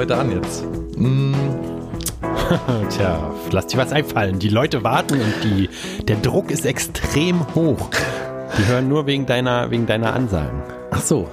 heute an jetzt? Mm. Tja, lass dir was einfallen. Die Leute warten und die, der Druck ist extrem hoch. Die hören nur wegen deiner, wegen deiner Ansagen. Ach so.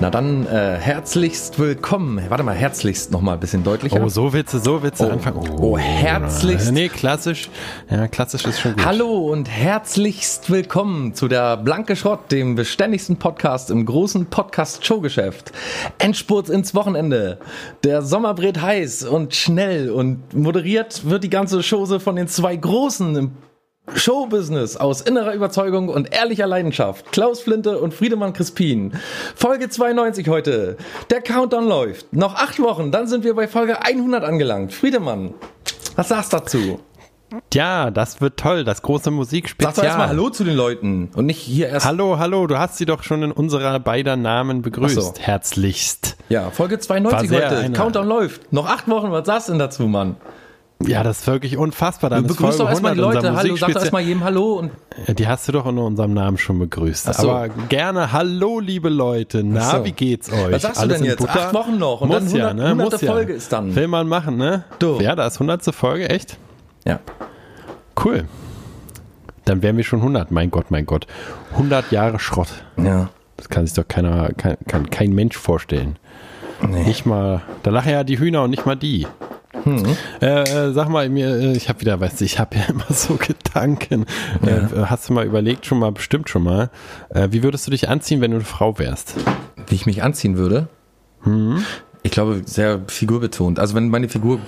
Na dann, äh, herzlichst willkommen. Warte mal, herzlichst nochmal ein bisschen deutlicher. Oh, so du, so du Oh. anfangen. Oh, herzlichst. Nee, klassisch. Ja, klassisch ist schon gut. Hallo und herzlichst willkommen zu der Blanke Schrott, dem beständigsten Podcast im großen Podcast-Showgeschäft. Endspurt ins Wochenende. Der Sommer brät heiß und schnell und moderiert wird die ganze Chose von den zwei Großen im Showbusiness aus innerer Überzeugung und ehrlicher Leidenschaft. Klaus Flinte und Friedemann Crispin. Folge 92 heute. Der Countdown läuft. Noch acht Wochen, dann sind wir bei Folge 100 angelangt. Friedemann, was sagst du dazu? Ja, das wird toll. Das große Musikspezial. Sag doch erstmal Hallo zu den Leuten und nicht hier erst. Hallo, hallo. Du hast sie doch schon in unserer beider Namen begrüßt. So. Herzlichst. Ja, Folge 92 War sehr heute. Countdown läuft. Noch acht Wochen, was sagst du denn dazu, Mann? Ja, das ist wirklich unfassbar. Dann ist Begrüß doch erstmal die 100 Leute. Hallo, sag doch erstmal jedem Hallo und Ja, Die hast du doch unter unserem Namen schon begrüßt. So. Aber gerne, hallo liebe Leute, na, so. wie geht's euch? Was sagst du Alles denn in jetzt? Butter? Acht Wochen noch und Muss dann ja, 100 ne? 100. Muss ja. Folge ist dann. Will man machen, ne? Du. Ja, da ist 100. Folge, echt? ja. Cool. Dann wären wir schon 100. Mein Gott, mein Gott. 100 Jahre Schrott. Ja. Das kann sich doch keiner, kann, kann kein Mensch vorstellen. Nee. Nicht mal, da lachen ja die Hühner und nicht mal die. Hm. Äh, äh, sag mal mir, äh, ich habe wieder, weißt du, ich habe ja immer so Gedanken. Äh, hast du mal überlegt, schon mal, bestimmt schon mal, äh, wie würdest du dich anziehen, wenn du eine Frau wärst? Wie ich mich anziehen würde? Mhm. Ich glaube, sehr figurbetont. Also wenn meine Figur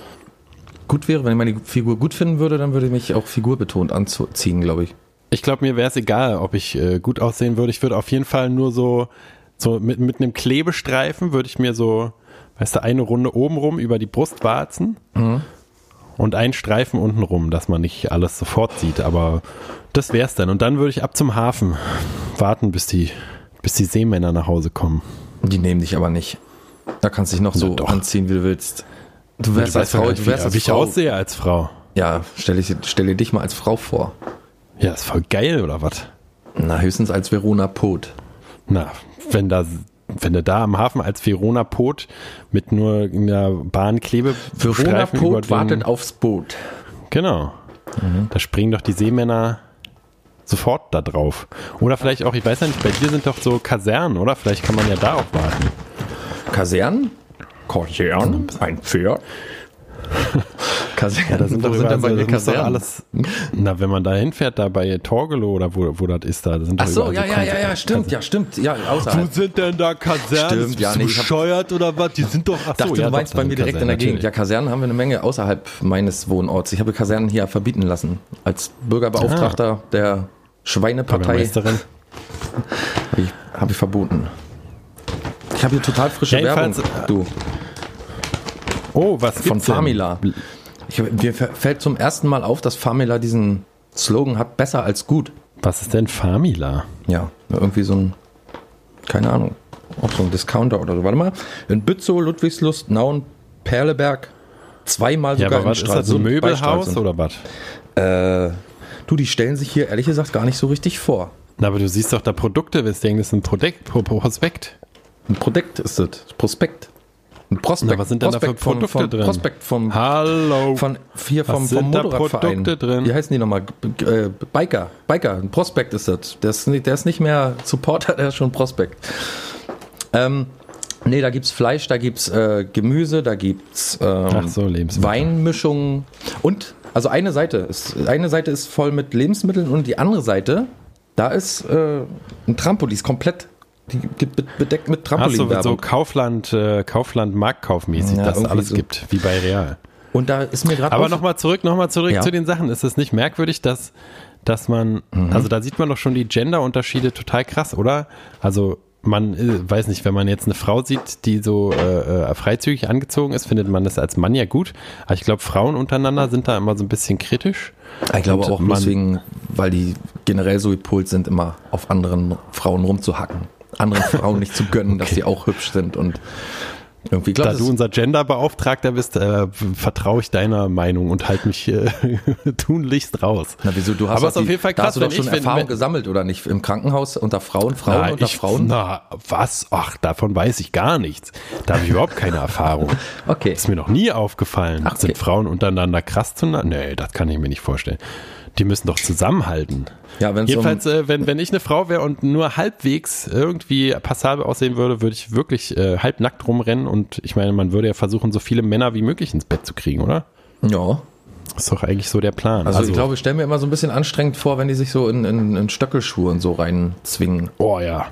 gut wäre, wenn ich meine Figur gut finden würde, dann würde ich mich auch figurbetont anziehen, glaube ich. Ich glaube, mir wäre es egal, ob ich äh, gut aussehen würde. Ich würde auf jeden Fall nur so, so mit, mit einem Klebestreifen würde ich mir so, weißt du, eine Runde oben rum über die Brust warzen und einen Streifen unten rum, dass man nicht alles sofort sieht. Aber das wär's dann. Und dann würde ich ab zum Hafen warten, bis die, bis die Seemänner nach Hause kommen. Die nehmen dich aber nicht. Da kannst du dich noch so doch. anziehen, wie du willst. Du wärst als weißt doch Frau, du wärst als wie ich Frau. aussehe als Frau. Ja, stell, ich, stell dich mal als Frau vor. Ja, ist voll geil, oder was? Na, höchstens als Verona Pot. Na, wenn da, wenn du da am Hafen als Verona Pot mit nur einer Bahnklebe Verona Pot wartet aufs Boot. Genau. Da springen doch die Seemänner sofort da drauf. Oder vielleicht auch, ich weiß ja nicht, bei dir sind doch so Kasernen, oder? Vielleicht kann man ja da auch warten. Kasern? Kasern? Ein Pferd? Kasern? Da sind Wo sind denn bei so- dir Kasernen? alles. Na, wenn man da hinfährt, da bei Torgelow oder wo, wo das ist, da sind Ach so, ja, ja, ja, ja, Konzer- stimmt, ja, stimmt, ja, Wo außerhalb. sind denn da Kasernen? Stimmt, ja, Bist du nee, ich hab- bescheuert oder was? Die sind doch. Ach Dachte, so, du ja, meinst bei mir direkt in der Kasernen, Gegend. Ja, natürlich. Kasernen haben wir eine Menge außerhalb meines Wohnorts. Ich habe Kasernen hier verbieten lassen. Als Bürgerbeauftragter der Schweinepartei habe ich, hab ich verboten. Ich habe hier total frische Ja, Werbung, jedenfalls, äh, du, Oh, was von gibt's denn? Ich, mir fällt zum ersten Mal auf, dass Famila diesen Slogan hat, besser als gut. Was ist denn Famila? Ja, irgendwie so ein, keine Ahnung, auch so ein Discounter oder so. Warte mal, in Bützow, Ludwigslust, Nauen, Perleberg, zweimal Ja, sogar aber was in ist das, so Möbelhaus oder was? Äh, du, die stellen sich hier ehrlich gesagt gar nicht so richtig vor. Na, aber du siehst doch da Produkte, wir denken, das ist ein Produkt, Prospekt. Ein Produkt ist das, Prospekt. Ein Prospekt. Na, was sind denn da für Prospekt vom- Produkte vom, drin? Prospekt vom, Hallo. von, hier vom, Was vom sind da Motorradverein. Produkte drin? Wie heißen die nochmal? Äh, Biker. Biker. Ein Prospekt ist das. Der ist, nicht, der ist nicht mehr Supporter, der ist schon Prospekt. Ähm, nee, da gibt's Fleisch, da gibt's äh, Gemüse, da gibt's ähm, so. Weinmischungen und also eine Seite ist eine Seite ist voll mit Lebensmitteln und die andere Seite da ist äh, ein Trampolin, die ist komplett die bedeckt mit Ach so, Trampolin. so Kaufland, äh, Kaufland Marktkaufmäßig, Ja, dass es alles so. gibt, wie bei Real. und da ist mir gerade Aber nochmal zurück, nochmal zurück Ja. zu den Sachen. Ist es nicht merkwürdig, dass, dass man, Mhm. also da sieht man doch schon die Gender-Unterschiede total krass, oder? Also man äh, weiß nicht, wenn man jetzt eine Frau sieht, die so äh, äh, freizügig angezogen ist, findet man das als Mann ja gut. Aber ich glaube, Frauen untereinander sind da immer so ein bisschen kritisch. Ich glaube Und auch man- deswegen, weil die generell so gepolt sind, immer auf anderen Frauen rumzuhacken. Anderen Frauen nicht zu gönnen, dass Okay. sie auch hübsch sind und Irgendwie Da glaubt du unser Genderbeauftragter bist, äh, vertraue ich deiner Meinung und halte mich äh, tunlichst raus. Na, wieso? Du hast Aber ist auf die- jeden Fall da krass, hast du doch schon ich- Erfahrung wenn- gesammelt, oder nicht? Im Krankenhaus unter Frauen, Frauen Na, unter ich, Frauen? Na, was? Ach, davon weiß ich gar nichts. Da habe ich überhaupt keine Erfahrung. Okay. Ist mir noch nie aufgefallen. Ach, okay. Sind Frauen untereinander krass zueinander? Nee, das kann ich mir nicht vorstellen. Die müssen doch zusammenhalten. Ja, wenn's Jedenfalls, äh, wenn, wenn ich eine Frau wäre und nur halbwegs irgendwie passabel aussehen würde, würde ich wirklich äh, halbnackt rumrennen und ich meine, man würde ja versuchen, so viele Männer wie möglich ins Bett zu kriegen, oder? Ja. Ist doch eigentlich so der Plan. Also, ich glaube, ich stelle mir immer so ein bisschen anstrengend vor, wenn die sich so in, in, in Stöckelschuhe und so reinzwingen. Oh ja.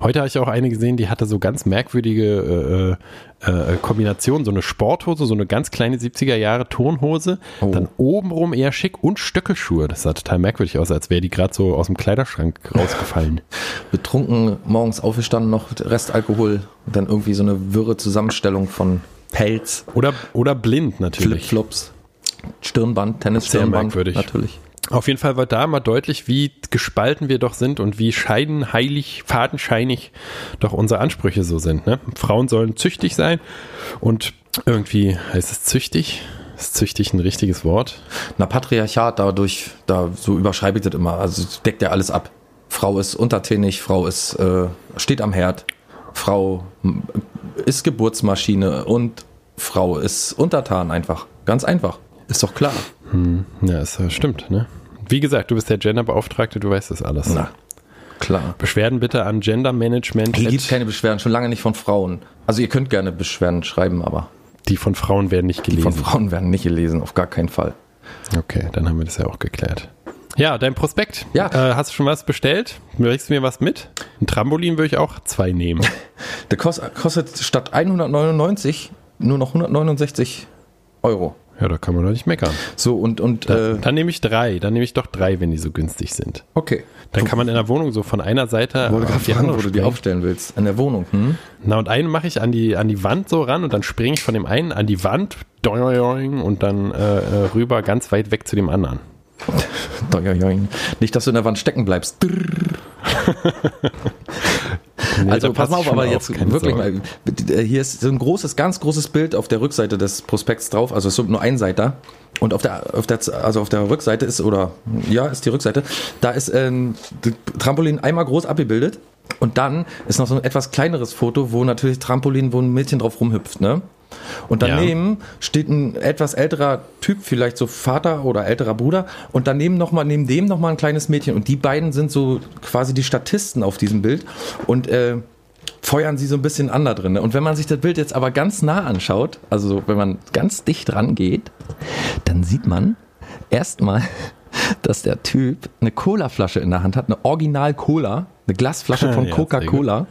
Heute habe ich auch eine gesehen, die hatte so ganz merkwürdige äh, äh, Kombinationen. So eine Sporthose, so eine ganz kleine 70er Jahre Turnhose, Oh. dann obenrum eher schick und Stöckelschuhe. Das sah total merkwürdig aus, als wäre die gerade so aus dem Kleiderschrank rausgefallen. Betrunken morgens aufgestanden, noch Restalkohol und dann irgendwie so eine wirre Zusammenstellung von Pelz, Oder, oder blind natürlich. Flipflops, Stirnband, Tennisstirnband. merkwürdig. Natürlich. Auf jeden Fall wird da mal deutlich, wie gespalten wir doch sind und wie scheidenheilig, fadenscheinig doch unsere Ansprüche so sind. Ne? Frauen sollen züchtig sein und irgendwie heißt es züchtig. Ist züchtig ein richtiges Wort? Na, Patriarchat, dadurch, da so überschreibe ich das immer. Also deckt ja alles ab. Frau ist untertänig, Frau ist, äh, steht am Herd, Frau ist Geburtsmaschine und Frau ist untertan einfach. Ganz einfach. Ist doch klar. Ja, das stimmt, ne? Wie gesagt, du bist der Genderbeauftragte, du weißt das alles. Na, klar. Beschwerden bitte an Gendermanagement. Hier gibt es keine Beschwerden, schon lange nicht von Frauen. Also ihr könnt gerne Beschwerden schreiben, aber Die von Frauen werden nicht die von gelesen. Frauen werden nicht gelesen, auf gar keinen Fall. Okay, dann haben wir das ja auch geklärt. Ja, dein Prospekt. Ja. Äh, hast du schon was bestellt? Bringst du mir was mit? Ein Trampolin würde ich auch zwei nehmen. Der kost, kostet statt 199 nur noch 169 Euro. Ja, da kann man doch nicht meckern. So und und äh, Dann nehme ich drei. Dann nehme ich doch drei, wenn die so günstig sind. okay. Dann kann man in der Wohnung so von einer Seite auf die fragen, andere wo du die aufstellen willst. In der Wohnung. Hm? Na, und einen mache ich an die, an die Wand so ran und dann springe ich von dem einen an die Wand und dann äh, äh, rüber ganz weit weg zu dem anderen. Nicht, dass du in der Wand stecken bleibst. Nee, Also pass mal auf, aber jetzt wirklich Sorge. mal. Hier ist so ein großes, ganz großes Bild auf der Rückseite des Prospekts drauf. Also es ist nur ein Seiter. Und auf der, auf der, also auf der Rückseite ist, oder ja, ist die Rückseite, da ist ähm, das Trampolin einmal groß abgebildet. Und dann ist noch so ein etwas kleineres Foto, wo natürlich Trampolin, wo ein Mädchen drauf rumhüpft, ne? Und Ja. daneben steht ein etwas älterer Typ, vielleicht so Vater oder älterer Bruder. Und daneben noch mal, neben dem noch mal ein kleines Mädchen. Und die beiden sind so quasi die Statisten auf diesem Bild. Und äh, feuern sie so ein bisschen an da drin. ne? Und wenn man sich das Bild jetzt aber ganz nah anschaut, also wenn man ganz dicht rangeht, dann sieht man erstmal, dass der Typ eine Colaflasche in der Hand hat, eine Original-Cola, eine Glasflasche von Ja, Coca-Cola.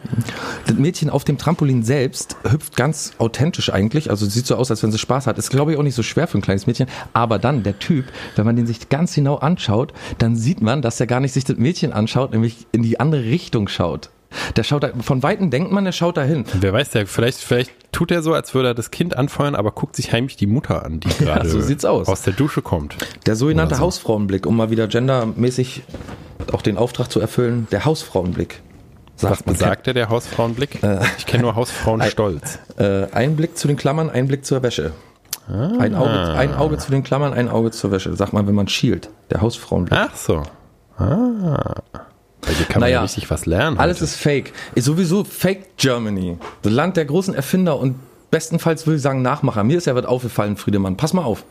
Das Mädchen auf dem Trampolin selbst hüpft ganz authentisch eigentlich, also sieht so aus, als wenn sie Spaß hat. Ist glaube ich auch nicht so schwer für ein kleines Mädchen, aber dann der Typ, wenn man den sich ganz genau anschaut, dann sieht man, dass er gar nicht sich das Mädchen anschaut, nämlich in die andere Richtung schaut. Der schaut da, von Weitem denkt man, der schaut da hin. Wer weiß, der, vielleicht, vielleicht tut er so, als würde er das Kind anfeuern, aber guckt sich heimlich die Mutter an, die gerade so sieht's aus. aus der Dusche kommt. Der sogenannte so. Hausfrauenblick, um mal wieder gendermäßig auch den Auftrag zu erfüllen, der Hausfrauenblick. Was besagt der, der Hausfrauenblick? ich kenne nur Hausfrauenstolz. Äh, ein Blick zu den Klammern, ein Blick zur Wäsche. Ein, Auge, ein Auge zu den Klammern, ein Auge zur Wäsche. Sagt man, wenn man schielt. Der Hausfrauenblick. Ach so. Ah. Dir kann man Naja, ja richtig was lernen. Alles heute. ist fake. Ist sowieso Fake Germany. Das Land der großen Erfinder und bestenfalls will ich sagen Nachmacher. Mir ist ja was aufgefallen, Friedemann. Pass mal auf.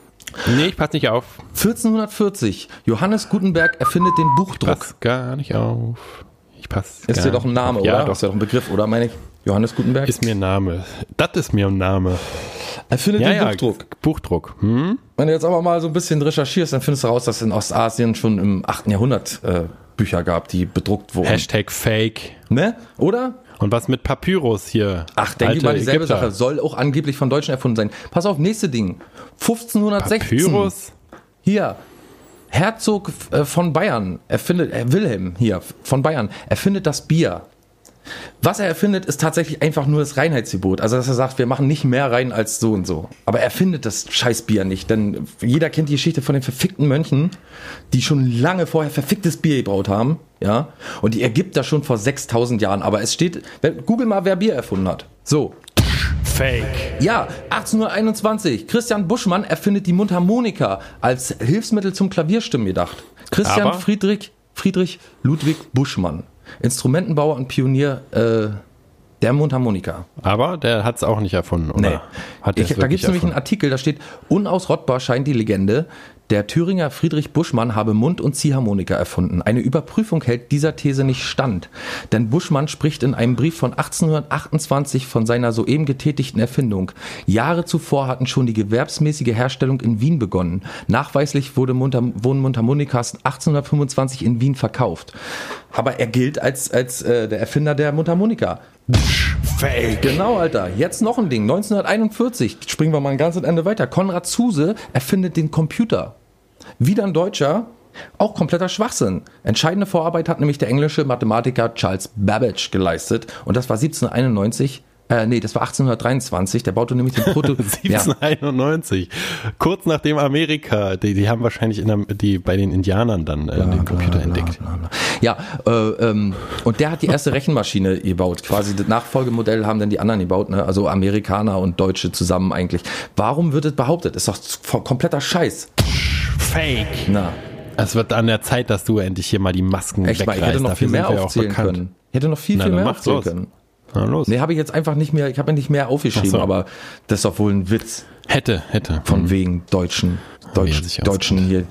Nee, ich pass nicht auf. 1440. Johannes Gutenberg erfindet den Buchdruck. Pass gar nicht auf. Ich pass. Ist dir doch ein Name, auf. Ja, oder? doch. Ist ja doch ein Begriff, oder meine ich? Johannes Gutenberg? Ist mir ein Name. Das ist mir ein Name. erfindet Ja, den ja. Buchdruck. Buchdruck. Hm? Wenn du jetzt aber mal so ein bisschen recherchierst, dann findest du raus, dass in Ostasien schon im 8. Jahrhundert äh, Bücher gab, die bedruckt wurden. Hashtag Fake. Ne? Oder? Und was mit Papyrus hier? Ach, denke ich mal dieselbe Ägypter. Sache. Soll auch angeblich von Deutschen erfunden sein. Pass auf, nächste Ding. 1516. Papyrus? Hier. Herzog äh, von Bayern erfindet, äh, Wilhelm hier von Bayern erfindet das Bier. Was er erfindet, ist tatsächlich einfach nur das Reinheitsgebot. Also, dass er sagt, wir machen nicht mehr rein als so und so. Aber er findet das Scheißbier nicht, denn jeder kennt die Geschichte von den verfickten Mönchen, die schon lange vorher verficktes Bier gebraut haben, ja. Und die Ägypter schon vor 6000 Jahren. Aber es steht, Google mal, wer Bier erfunden hat. So. Fake. Ja, 1821. Christian Buschmann erfindet die Mundharmonika als Hilfsmittel zum Klavierstimmen gedacht. Christian Aber- Friedrich, Friedrich Ludwig Buschmann. Instrumentenbauer und Pionier äh, der Mundharmonika. Aber der hat es auch nicht erfunden, oder? Nee. Ich, da gibt es nämlich einen? Artikel, da steht, unausrottbar scheint die Legende, der Thüringer Friedrich Buschmann habe Mund- und Ziehharmonika erfunden. Eine Überprüfung hält dieser These nicht stand. Denn Buschmann spricht in einem Brief von 1828 von seiner soeben getätigten Erfindung. Jahre zuvor hatten schon die gewerbsmäßige Herstellung in Wien begonnen. Nachweislich wurde Mundhar wurden Mundharmonikas 1825 in Wien verkauft. Aber er gilt als, als äh, der Erfinder der Mundharmonika. Fake. Genau, Alter. Jetzt noch ein Ding. 1941. Springen wir mal ein ganzes Ende weiter. Konrad Zuse erfindet den Computer. Wieder ein Deutscher. Auch kompletter Schwachsinn. Entscheidende Vorarbeit hat nämlich der englische Mathematiker Charles Babbage geleistet. Und das war 1791. Äh, nee, das war 1823. Der baute nämlich den Proto... ja. 1791. Kurz nachdem Amerika, die, die haben wahrscheinlich in der, die, bei den Indianern dann äh, den Computer entdeckt. Ja, äh, ähm, und der hat die erste Rechenmaschine gebaut. Quasi das Nachfolgemodell haben dann die anderen gebaut, ne? also Amerikaner und Deutsche zusammen eigentlich. Warum wird es behauptet? Ist doch kompletter Scheiß. Fake. Na, Es wird an der Zeit, dass du endlich hier mal die Masken echt mal, ich hätte noch Dafür viel mehr sind wir auch aufzählen bekannt. können. Ich hätte noch viel, Na, viel mehr aufzählen los. können. Na los. Nee, habe ich jetzt einfach nicht mehr, ich habe mir nicht mehr aufgeschrieben, so. aber das ist doch wohl ein Witz Hätte, hätte. von wegen Deutschen. Deutsch, sich Deutschen hier.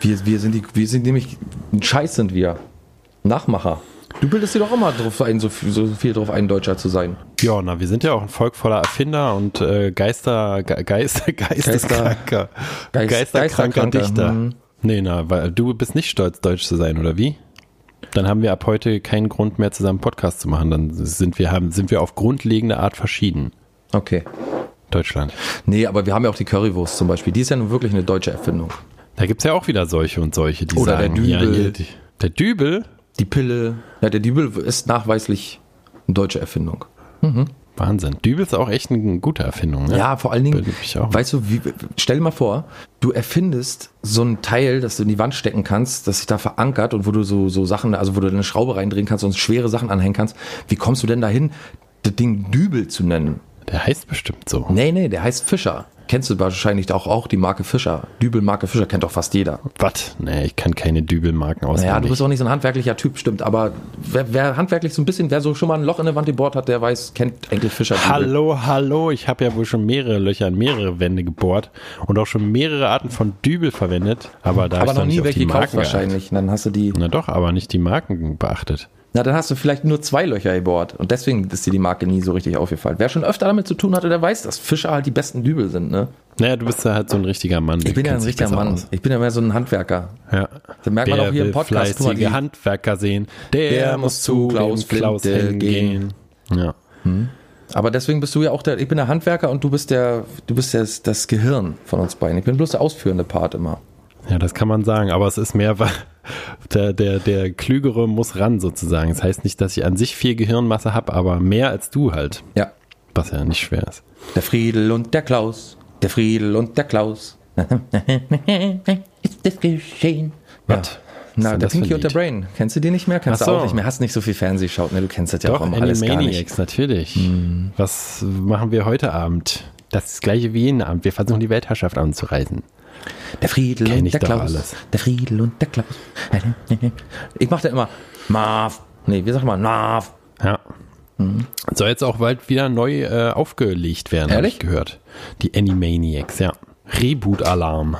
Wir, wir sind die, wir sind nämlich, ein Scheiß sind wir. Nachmacher. Du bildest dir doch immer drauf ein, so viel, so viel drauf ein, Deutscher zu sein. Ja, na, wir sind ja auch ein Volk voller Erfinder und äh, Geister, Ge Geister, Geisteskranker, Geist- Geisterkranker Geisterkranker, Dichter. hm. Nee, na, weil du bist nicht stolz, Deutsch zu sein, oder wie? Dann haben wir ab heute keinen Grund mehr, zusammen Podcast zu machen. Dann sind wir, haben, sind wir auf grundlegende Art verschieden. Okay. Deutschland. Nee, aber wir haben ja auch die Currywurst zum Beispiel. Die ist ja nun wirklich eine deutsche Erfindung. Da gibt's ja auch wieder solche und solche, die Oder der sagen, ja, Dübel. hier, die, der Dübel? Die Pille. Ja, der Dübel ist nachweislich eine deutsche Erfindung. Wahnsinn. Dübel ist auch echt eine gute Erfindung. Ne? Ja, vor allen Dingen, weißt du, wie, stell dir mal vor, du erfindest so ein Teil, das du in die Wand stecken kannst, das sich da verankert und wo du so, so Sachen, also wo du eine Schraube reindrehen kannst und schwere Sachen anhängen kannst. Wie kommst du denn dahin, das Ding Dübel zu nennen? Der heißt bestimmt so. Nee, nee, der heißt Fischer. Kennst du wahrscheinlich auch, auch die Marke Fischer. Dübel Marke Fischer kennt doch fast jeder. Was? Nee, ich kann keine Dübelmarken auswendig. Naja, du bist auch nicht so ein handwerklicher Typ, stimmt. Aber wer, wer handwerklich so ein bisschen, wer so schon mal ein Loch in der Wand gebohrt hat, der weiß, kennt eigentlich Fischer. Dübel. Hallo, hallo, ich habe ja wohl schon mehrere Löcher in mehrere Wände gebohrt und auch schon mehrere Arten von Dübel verwendet, aber da Aber noch nie welche gekauft wahrscheinlich. Dann hast du die. Na doch, aber nicht die Marken beachtet. Na, dann hast du vielleicht nur zwei Löcher gebohrt. Und deswegen ist dir die Marke nie so richtig aufgefallen. Wer schon öfter damit zu tun hatte, der weiß, dass Fischer halt die besten Dübel sind, ne? Naja, du bist ja halt so ein richtiger Mann. Ich bin ja ein richtiger Mann. Ich bin ja mehr so ein Handwerker. Ja. Das merkt man Wer auch hier im Podcast. Guck mal, die- Handwerker sehen, der, Der muss zu Klaus, Klaus hingehen. Ja. Aber deswegen bist du ja auch der, ich bin der Handwerker und du bist der, du bist das, das Gehirn von uns beiden. Ich bin bloß der ausführende Part immer. Ja, das kann man sagen, aber es ist mehr, weil der, der, der Klügere muss ran sozusagen. Das heißt nicht, dass ich an sich viel Gehirnmasse habe, aber mehr als du halt, Ja. was ja nicht schwer ist. Der Friedel und der Klaus. Der Friedel und der Klaus. Ist das geschehen? Ja. Was? Na, denn der das Pinky und der? Brain. Kennst du die nicht mehr? Kennst Ach du so. auch nicht mehr? Hast nicht so viel Fernseh geschaut, ne? Du kennst das ja Doch, auch immer alles gar nicht. Natürlich. Was machen wir heute Abend? Das gleiche wie jeden Abend. Wir versuchen die Weltherrschaft anzureisen. Der Friedel Kenn und der Klaus. alles. Der Friedel und der Klaus. Ich mach da immer Marv. Nee, wie sag mal Marv. Ja. Soll jetzt auch bald wieder neu äh, aufgelegt werden, habe Ehrlich? ich gehört. Die Animaniacs, ja. Reboot-Alarm.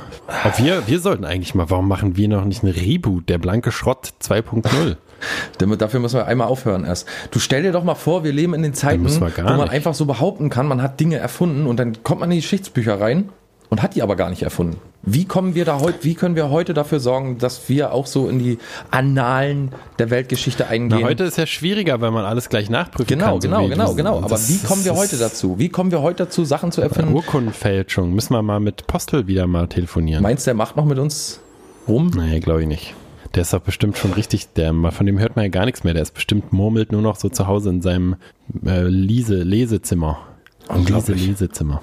Wir, wir sollten eigentlich mal, warum machen wir noch nicht einen Reboot? Der blanke Schrott 2.0. Damit- Dafür müssen wir einmal aufhören erst. Du stell dir doch mal vor, wir leben in den Zeiten, wo wir man nicht. einfach so behaupten kann, man hat Dinge erfunden und dann kommt man in die Geschichtsbücher rein und hat die aber gar nicht erfunden. Wie kommen wir da heute, wie können wir heute dafür sorgen, dass wir auch so in die Annalen der Weltgeschichte Na, eingehen? heute ist ja schwieriger, weil man alles gleich nachprüfen genau, kann. so genau, wie genau, das- genau. Aber wie kommen wir heute dazu? Wie kommen wir heute dazu, Sachen zu erfinden? Urkundenfälschung. Müssen wir mal mit Postel wieder mal telefonieren. Meinst du, der macht noch mit uns rum? Nee, glaube ich nicht. Der ist doch bestimmt schon richtig, der, von dem hört man ja gar nichts mehr. Der ist bestimmt murmelt nur noch so zu Hause in seinem äh, Lese, Lesezimmer. Unglaublich. Lese, Lesezimmer.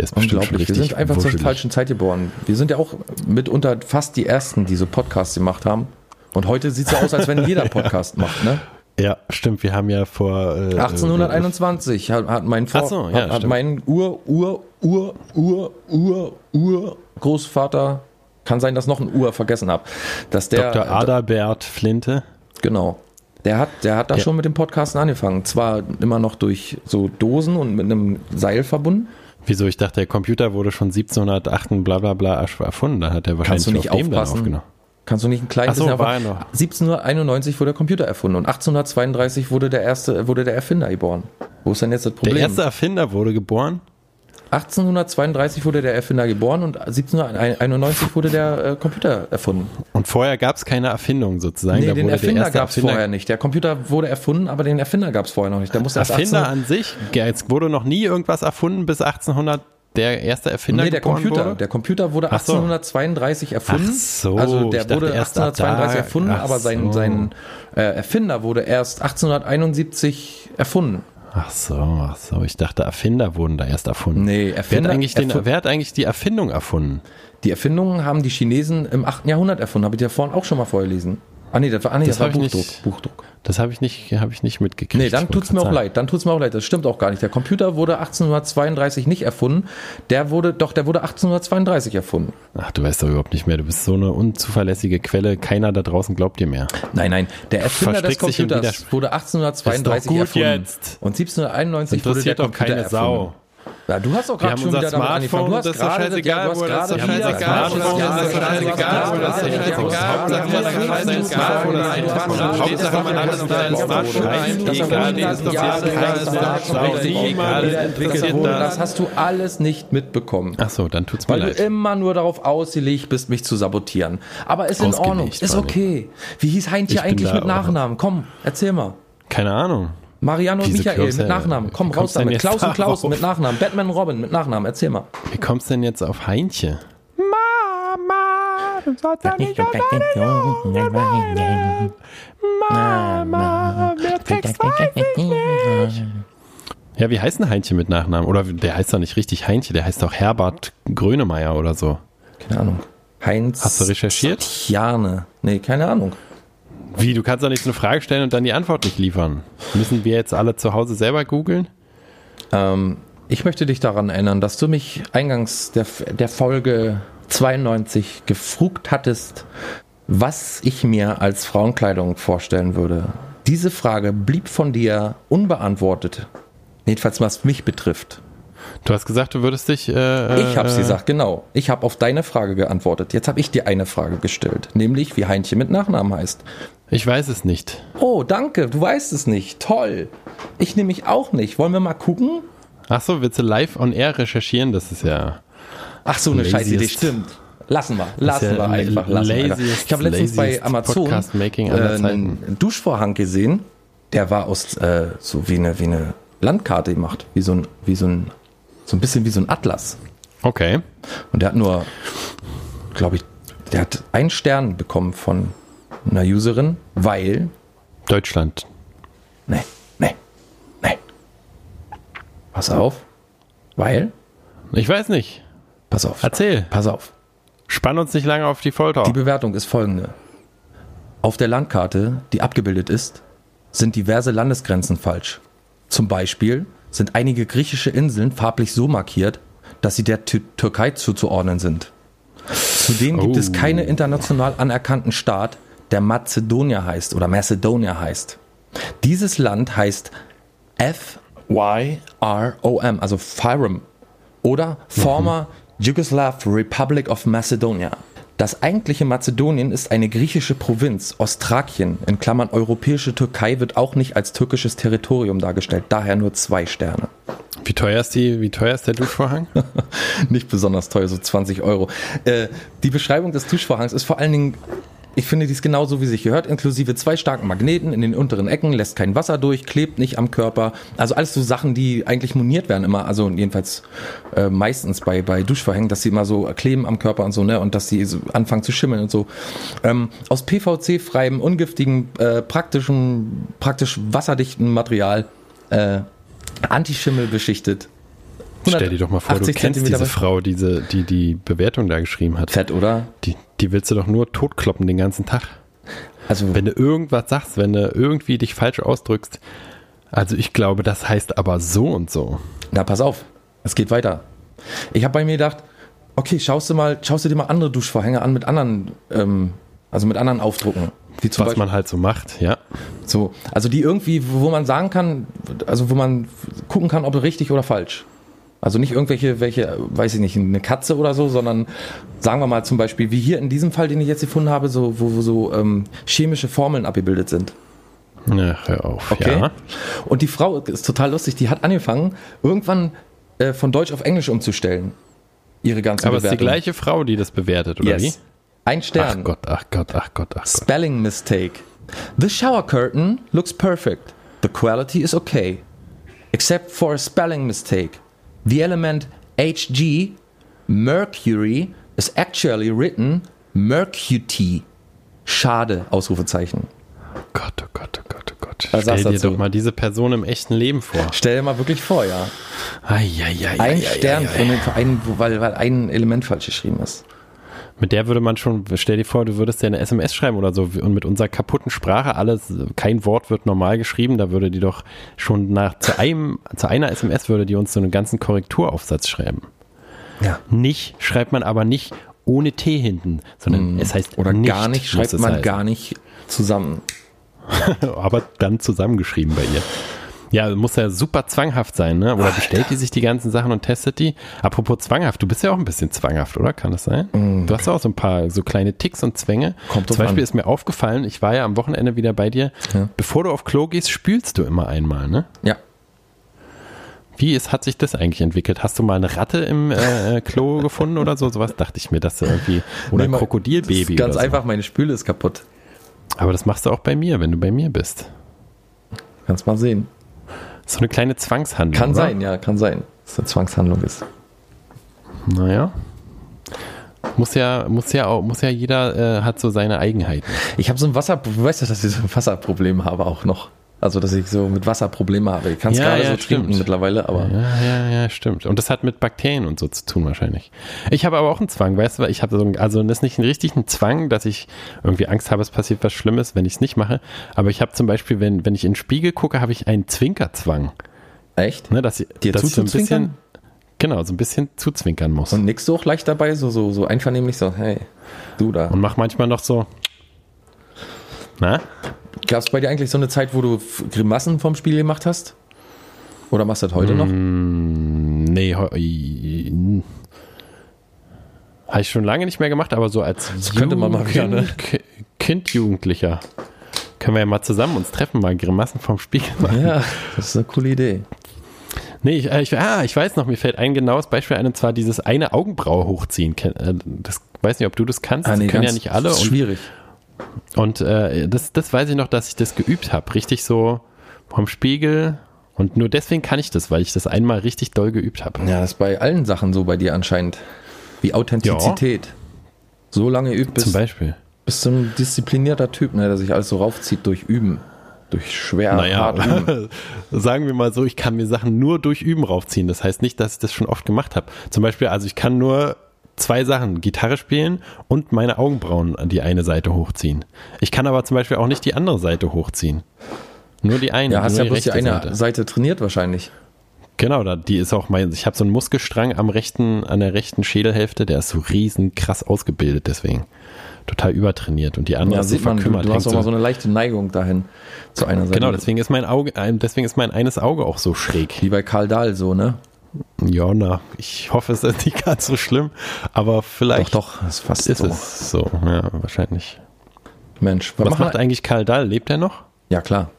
Der ist bestimmt Unglaublich. Wir sind einfach zur wuschelig. falschen Zeit geboren. Wir sind ja auch mitunter fast die Ersten, die so Podcasts gemacht haben. Und heute sieht es so aus, als wenn jeder Podcast macht, ne? Ja, stimmt. Wir haben ja vor äh, 1821 hat, hat mein Vor so, ja, hat, hat mein Ur Ur Ur Ur Ur Ur Großvater kann sein, dass noch ein Ur vergessen habe, dass der Dr. Adalbert Flinte. genau der hat der hat da Ja. schon mit dem Podcasten angefangen. Zwar immer noch durch so Dosen und mit einem Seil verbunden. Wieso? Ich dachte, der Computer wurde schon 1708 und bla bla bla erf- erfunden. Da hat er wahrscheinlich Kannst du nicht auf aufpassen? aufgenommen. Kannst du nicht ein kleines so, bisschen war auf- er noch. 1791 wurde der Computer erfunden und 1832 wurde der erste wurde der Erfinder geboren. Wo ist denn jetzt das Der Problem? erste Erfinder wurde geboren. 1832 wurde der Erfinder geboren und 1791 wurde der äh, Computer erfunden. Und vorher gab es keine Erfindung sozusagen. Nee, Da den Erfinder gab es vorher nicht. Der Computer wurde erfunden, aber den Erfinder gab es vorher noch nicht. Der musste Erfinder 18 an sich, es wurde noch nie irgendwas erfunden bis 1800 der erste Erfinder Nee, der Computer. wurde. Der Computer wurde Ach so. 1832 erfunden. Ach so, also der wurde erst ab 1832 da. erfunden, Ach aber sein, so. sein äh, Erfinder wurde erst 1871 erfunden. Ach so, ach so. Ich dachte, Erfinder wurden da erst erfunden. Nee, wer, Erfinder, hat eigentlich den, wer hat eigentlich die Erfindung erfunden? Die Erfindungen haben die Chinesen im 8. Jahrhundert erfunden. Habe ich dir vorhin auch schon mal vorgelesen. Ah nee, das war, ah, nee, Das das war Buchdruck. nicht- Buchdruck. Das habe ich nicht, habe ich nicht mitgekriegt. Nee, dann tut's mir auch sagen. leid. Dann tut's mir auch leid. Das stimmt auch gar nicht. Der Computer wurde 1832 nicht erfunden. Der wurde, doch, der wurde 1832 erfunden. Ach, du weißt doch überhaupt nicht mehr. Du bist so eine unzuverlässige Quelle. Keiner da draußen glaubt dir mehr. Nein, nein. Der Erfinder des Verstrickt Computers wurde 1832 Ist doch gut erfunden. jetzt. Und 1791 wurde der Interessiert doch Computer keine erfunden. Sau. Ja, du hast doch Wir gerade schon wieder damit angefangen. Du hast das ist doch gerade, scheißegal, ja, du hast wo das gerade ist doch scheißegal, wo das ist, das ist doch scheißegal, wo das ist, scheißegal. Hauptsache, man hat das hat ein Smartphone. Keine Sau. Niemand interessiert Das das. hast du alles nicht mitbekommen. Ach so, dann tut's mir Weil du leid. immer nur darauf ausgelegt bist, mich zu sabotieren. Aber ist in Ordnung. Ist okay. Wie hieß Heintje eigentlich da mit auch- Nachnamen? Komm, erzähl mal. Keine Ahnung. Marianne und Michael mit Nachnamen. Komm, wie raus damit. Klaus und Klaus mit Nachnamen. Batman und Robin mit Nachnamen. Erzähl mal. Wie kommst du denn jetzt auf Heintje? Mama, du sollst ja nicht Mama, wer Text weiß ich nicht. Ja, wie heißt denn Heintje mit Nachnamen? Oder der heißt doch nicht richtig Heintje, der heißt doch Herbert Grönemeyer oder so. Keine Ahnung. Heinz. Hast du recherchiert? Jane. Nee, keine Ahnung. Wie, du kannst doch nicht so eine Frage stellen und dann die Antwort nicht liefern. Müssen wir jetzt alle zu Hause selber googeln? Ähm, ich möchte dich daran erinnern, dass du mich eingangs der, der Folge 92 gefrugt hattest, was ich mir als Frauenkleidung vorstellen würde. Diese Frage blieb von dir unbeantwortet. Jedenfalls was mich betrifft. Du hast gesagt, du würdest dich. Äh, Ich hab's äh, gesagt, genau. Ich habe auf deine Frage geantwortet. Jetzt habe ich dir eine Frage gestellt, nämlich wie Heintje mit Nachnamen heißt. Ich weiß es nicht. Oh, danke, du weißt es nicht. Toll. Ich nehme mich auch nicht. Wollen wir mal gucken? Ach so, willst du live on air recherchieren? Das ist ja. Ach so, eine Laziest- scheiß Idee, stimmt. Lassen wir, lassen ja wir einfach, lassen wir. laziest- Ich habe letztens bei Amazon äh, einen Duschvorhang gesehen, der war aus äh, so wie eine, wie eine Landkarte gemacht, wie so ein, wie so ein, so ein bisschen wie so ein Atlas. Okay. Und der hat nur, glaube ich, der hat einen Stern bekommen von einer Userin, weil, Deutschland. nee, nee, nee. Pass auf, weil, Ich weiß nicht. pass auf, Erzähl. pass auf. Spann uns nicht lange auf die Folter. Die Bewertung ist folgende. Auf der Landkarte, die abgebildet ist, sind diverse Landesgrenzen falsch. Zum Beispiel sind einige griechische Inseln farblich so markiert, dass sie der Tü Türkei zuzuordnen sind. Zudem gibt es Oh. keinen international anerkannten Staat, der Mazedonia heißt oder Macedonia heißt. Dieses Land heißt F-Y-R-O-M, also FYROM oder Former Yugoslav Republic of Macedonia. Das eigentliche Mazedonien ist eine griechische Provinz. Ostthrakien, in Klammern europäische Türkei, wird auch nicht als türkisches Territorium dargestellt, daher nur zwei Sterne. Wie teuer ist die, wie teuer ist der Duschvorhang? Nicht besonders teuer, so 20 Euro. Äh, die Beschreibung des Duschvorhangs ist vor allen Dingen, ich finde dies genauso wie sich gehört, inklusive zwei starken Magneten in den unteren Ecken, lässt kein Wasser durch, klebt nicht am Körper. Also alles so Sachen, die eigentlich moniert werden immer, also jedenfalls äh, meistens bei, bei Duschvorhängen, dass sie immer so kleben am Körper und so, ne, und dass sie so anfangen zu schimmeln und so. Ähm, aus PVC-freiem, ungiftigen, äh, praktischen, praktisch wasserdichten Material, äh, Antischimmel beschichtet. Stell dir doch mal vor, du 180 kennst Zentimeter diese Frau, diese, die die Bewertung da geschrieben hat. Fett, oder? Die, die willst du doch nur totkloppen den ganzen Tag. Also- wenn du irgendwas sagst, wenn du irgendwie dich falsch ausdrückst. Also ich glaube, das heißt aber so und so. Na, pass auf, es geht weiter. Ich habe bei mir gedacht, okay, schaust du mal, schaust du dir mal andere Duschvorhänge an mit anderen, ähm, also mit anderen Aufdrucken. Wie zum was Beispiel, man halt so macht, ja. so, also die irgendwie, wo man sagen kann, also wo man gucken kann, ob richtig oder falsch. Also nicht irgendwelche, welche, weiß ich nicht, eine Katze oder so, sondern sagen wir mal zum Beispiel, wie hier in diesem Fall, den ich jetzt gefunden habe, so, wo, wo so ähm, chemische Formeln abgebildet sind. Na, hör auf, Okay. ja. Und die Frau ist total lustig, die hat angefangen, irgendwann äh, von Deutsch auf Englisch umzustellen. Ihre ganzen Aber es ist die gleiche Frau, die das bewertet, oder Yes. Ein wie? Stern. Ach Gott, ach Gott, ach Gott, ach Gott. Spelling mistake. The shower curtain looks perfect. The quality is okay. Except for a spelling mistake. The element Hg, mercury, is actually written mercuty. Schade, Ausrufezeichen. Gott, oh Gott, oh Gott, oh Gott. Was Stell dir dazu? doch mal diese Person im echten Leben vor. Stell dir mal wirklich vor, ja. Ai, ai, ai, Ein Stern für einen, weil, weil ein Element falsch geschrieben ist. Mit der würde man schon, stell dir vor, du würdest dir eine SMS schreiben oder so und mit unserer kaputten Sprache alles, kein Wort wird normal geschrieben, da würde die doch schon nach, zu einem, zu einer SMS würde die uns so einen ganzen Korrekturaufsatz schreiben. Ja. Nicht, schreibt man aber nicht ohne T hinten, sondern es heißt Oder nicht, gar nicht, schreibt man heißen. gar nicht zusammen. aber dann zusammengeschrieben bei ihr. Ja, muss ja super zwanghaft sein, ne? Oder bestellt die sich die ganzen Sachen und testet die? Apropos zwanghaft, du bist ja auch ein bisschen zwanghaft, oder? Kann das sein? Du hast auch so ein paar so kleine Ticks und Zwänge. Mm. Kommt Zum Beispiel an. ist mir aufgefallen, ich war ja am Wochenende wieder bei dir. Ja. Bevor du auf Klo gehst, spülst du immer einmal, ne? Ja. Wie ist, hat sich das eigentlich entwickelt? Hast du mal eine Ratte im äh, äh, Klo gefunden oder so? Sowas dachte ich mir, dass du irgendwie, oder Nee, ein Krokodilbaby Das ist ganz oder so. einfach, meine Spüle ist kaputt. Aber das machst du auch bei mir, wenn du bei mir bist. Kannst mal sehen. So eine kleine Zwangshandlung. Kann oder? sein, ja, kann sein, dass es eine Zwangshandlung ist. Naja. Muss ja, muss ja auch, muss ja jeder äh, hat so seine Eigenheiten. Ich habe so ein Wasser, du weißt ja, dass ich so ein Wasserproblem habe auch noch. Also, dass ich so mit Wasser Probleme habe. Ich kann es Ja, gerade ja, so trinken stimmt. mittlerweile, aber Ja, ja, ja, stimmt. Und das hat mit Bakterien und so zu tun wahrscheinlich. Ich habe aber auch einen Zwang, weißt du, weil ich habe so, ein- also das ist nicht ein richtig ein Zwang, dass ich irgendwie Angst habe, es passiert was Schlimmes, wenn ich es nicht mache. Aber ich habe zum Beispiel, wenn, wenn ich in den Spiegel gucke, habe ich einen Zwinkerzwang. echt? Ne, dass ich, Dir dass so ein bisschen, genau, so ein bisschen zuzwinkern muss. Und nix so leicht dabei, so, so, so einvernehmlich so, hey, du da. Und mach manchmal noch so. Na? Gab es bei dir eigentlich so eine Zeit, wo du Grimassen vom Spiel gemacht hast? Oder machst du das heute noch? Mm, Nee, i- habe ich schon lange nicht mehr gemacht, aber so als Das könnte man mal wieder, ne? Kind, Jugendlicher. Können wir ja mal zusammen uns treffen, mal Grimassen vom Spiegel machen. Ja, das ist eine coole Idee. Nee, ich, äh, ich, ah, ich weiß noch, mir fällt ein genaues Beispiel ein, und zwar dieses eine Augenbraue hochziehen. Äh, Das weiß nicht, ob du das kannst. Ah, das nee, können ja nicht alle. das ist schwierig. und äh, das, das weiß ich noch, dass ich das geübt habe. Richtig so vom Spiegel. Und nur deswegen kann ich das, weil ich das einmal richtig doll geübt habe. Ja, das ist bei allen Sachen so bei dir anscheinend. Wie Authentizität. So lange übt, Zum bis, Beispiel. bist du ein disziplinierter Typ, ne, der sich alles so raufzieht durch Üben. Durch schwer, Naja, hart Üben. sagen wir mal so, ich kann mir Sachen nur durch Üben raufziehen. Das heißt nicht, dass ich das schon oft gemacht habe. Zum Beispiel, also ich kann nur zwei Sachen, Gitarre spielen und meine Augenbrauen an die eine Seite hochziehen. Ich kann aber zum Beispiel auch nicht die andere Seite hochziehen. Nur die eine. Ja, hast ja bloß die eine Seite. trainiert wahrscheinlich. Genau, die ist auch mein, ich habe so einen Muskelstrang am rechten, an der rechten Schädelhälfte, der ist so riesen krass ausgebildet, deswegen. Total übertrainiert und die andere Ja, ist so sieht man, du, verkümmert. du hast auch mal so eine leichte Neigung dahin zu einer Seite. genau, deswegen ist mein Auge, äh, deswegen ist mein eines Auge auch so schräg. Wie bei Karl Dahl so, ne? Ja, na, ich hoffe, es ist nicht ganz so schlimm, aber Doch, vielleicht doch, ist fast ist so. es so, ja, wahrscheinlich. Mensch, Was macht wir- eigentlich Karl Dahl? Lebt er noch? Ja, klar.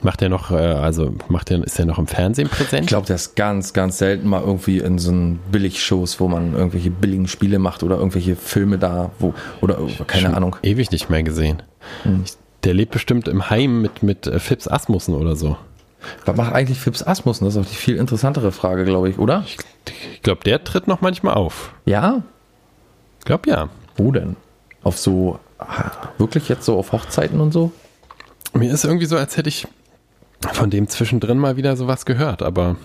Macht er noch, äh, also macht er, ist er noch im Fernsehen präsent? Ich glaube, der ist ganz, ganz selten mal irgendwie in so einen Billigshows, wo man irgendwelche billigen Spiele macht oder irgendwelche Filme da, wo, oder keine Schon Ahnung. Ewig nicht mehr gesehen. Ich, der lebt bestimmt im Heim mit, mit äh, Fips Asmussen oder so. Was macht eigentlich Fips Asmussen? Das ist auch die viel interessantere Frage, glaube ich, oder? Ich glaube, der tritt noch manchmal auf. Ja? Ich glaube, ja. Wo denn? Auf so, wirklich jetzt so auf Hochzeiten und so? Mir ist irgendwie so, als hätte ich von dem zwischendrin mal wieder sowas gehört, aber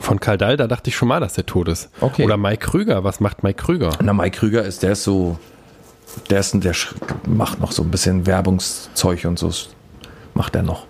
von Karl Dahl, da dachte ich schon mal, dass der tot ist. Okay. Oder Mike Krüger, was macht Mike Krüger? Na, Mike Krüger ist, der ist so Der ist, der macht noch so ein bisschen Werbungszeug und so. Macht er noch.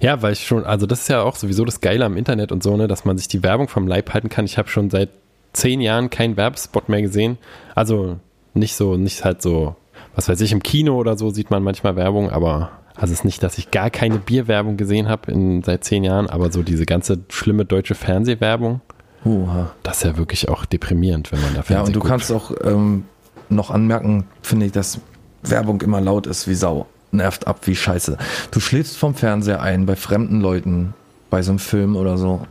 Ja, weil ich schon, also das ist ja auch sowieso das Geile am Internet und so, ne, dass man sich die Werbung vom Leib halten kann. Ich habe schon seit zehn Jahren keinen Werbespot mehr gesehen. Also nicht so, nicht halt so, was weiß ich, im Kino oder so sieht man manchmal Werbung, aber also es ist nicht, dass ich gar keine Bierwerbung gesehen habe in seit zehn Jahren, aber so diese ganze schlimme deutsche Fernsehwerbung, Uha. das ist ja wirklich auch deprimierend, wenn man da Ja, und du kannst auch ähm, noch anmerken, finde ich, dass Werbung immer laut ist wie Sau. Nervt ab wie Scheiße. Du schläfst vom Fernseher ein bei fremden Leuten, bei so einem Film oder so.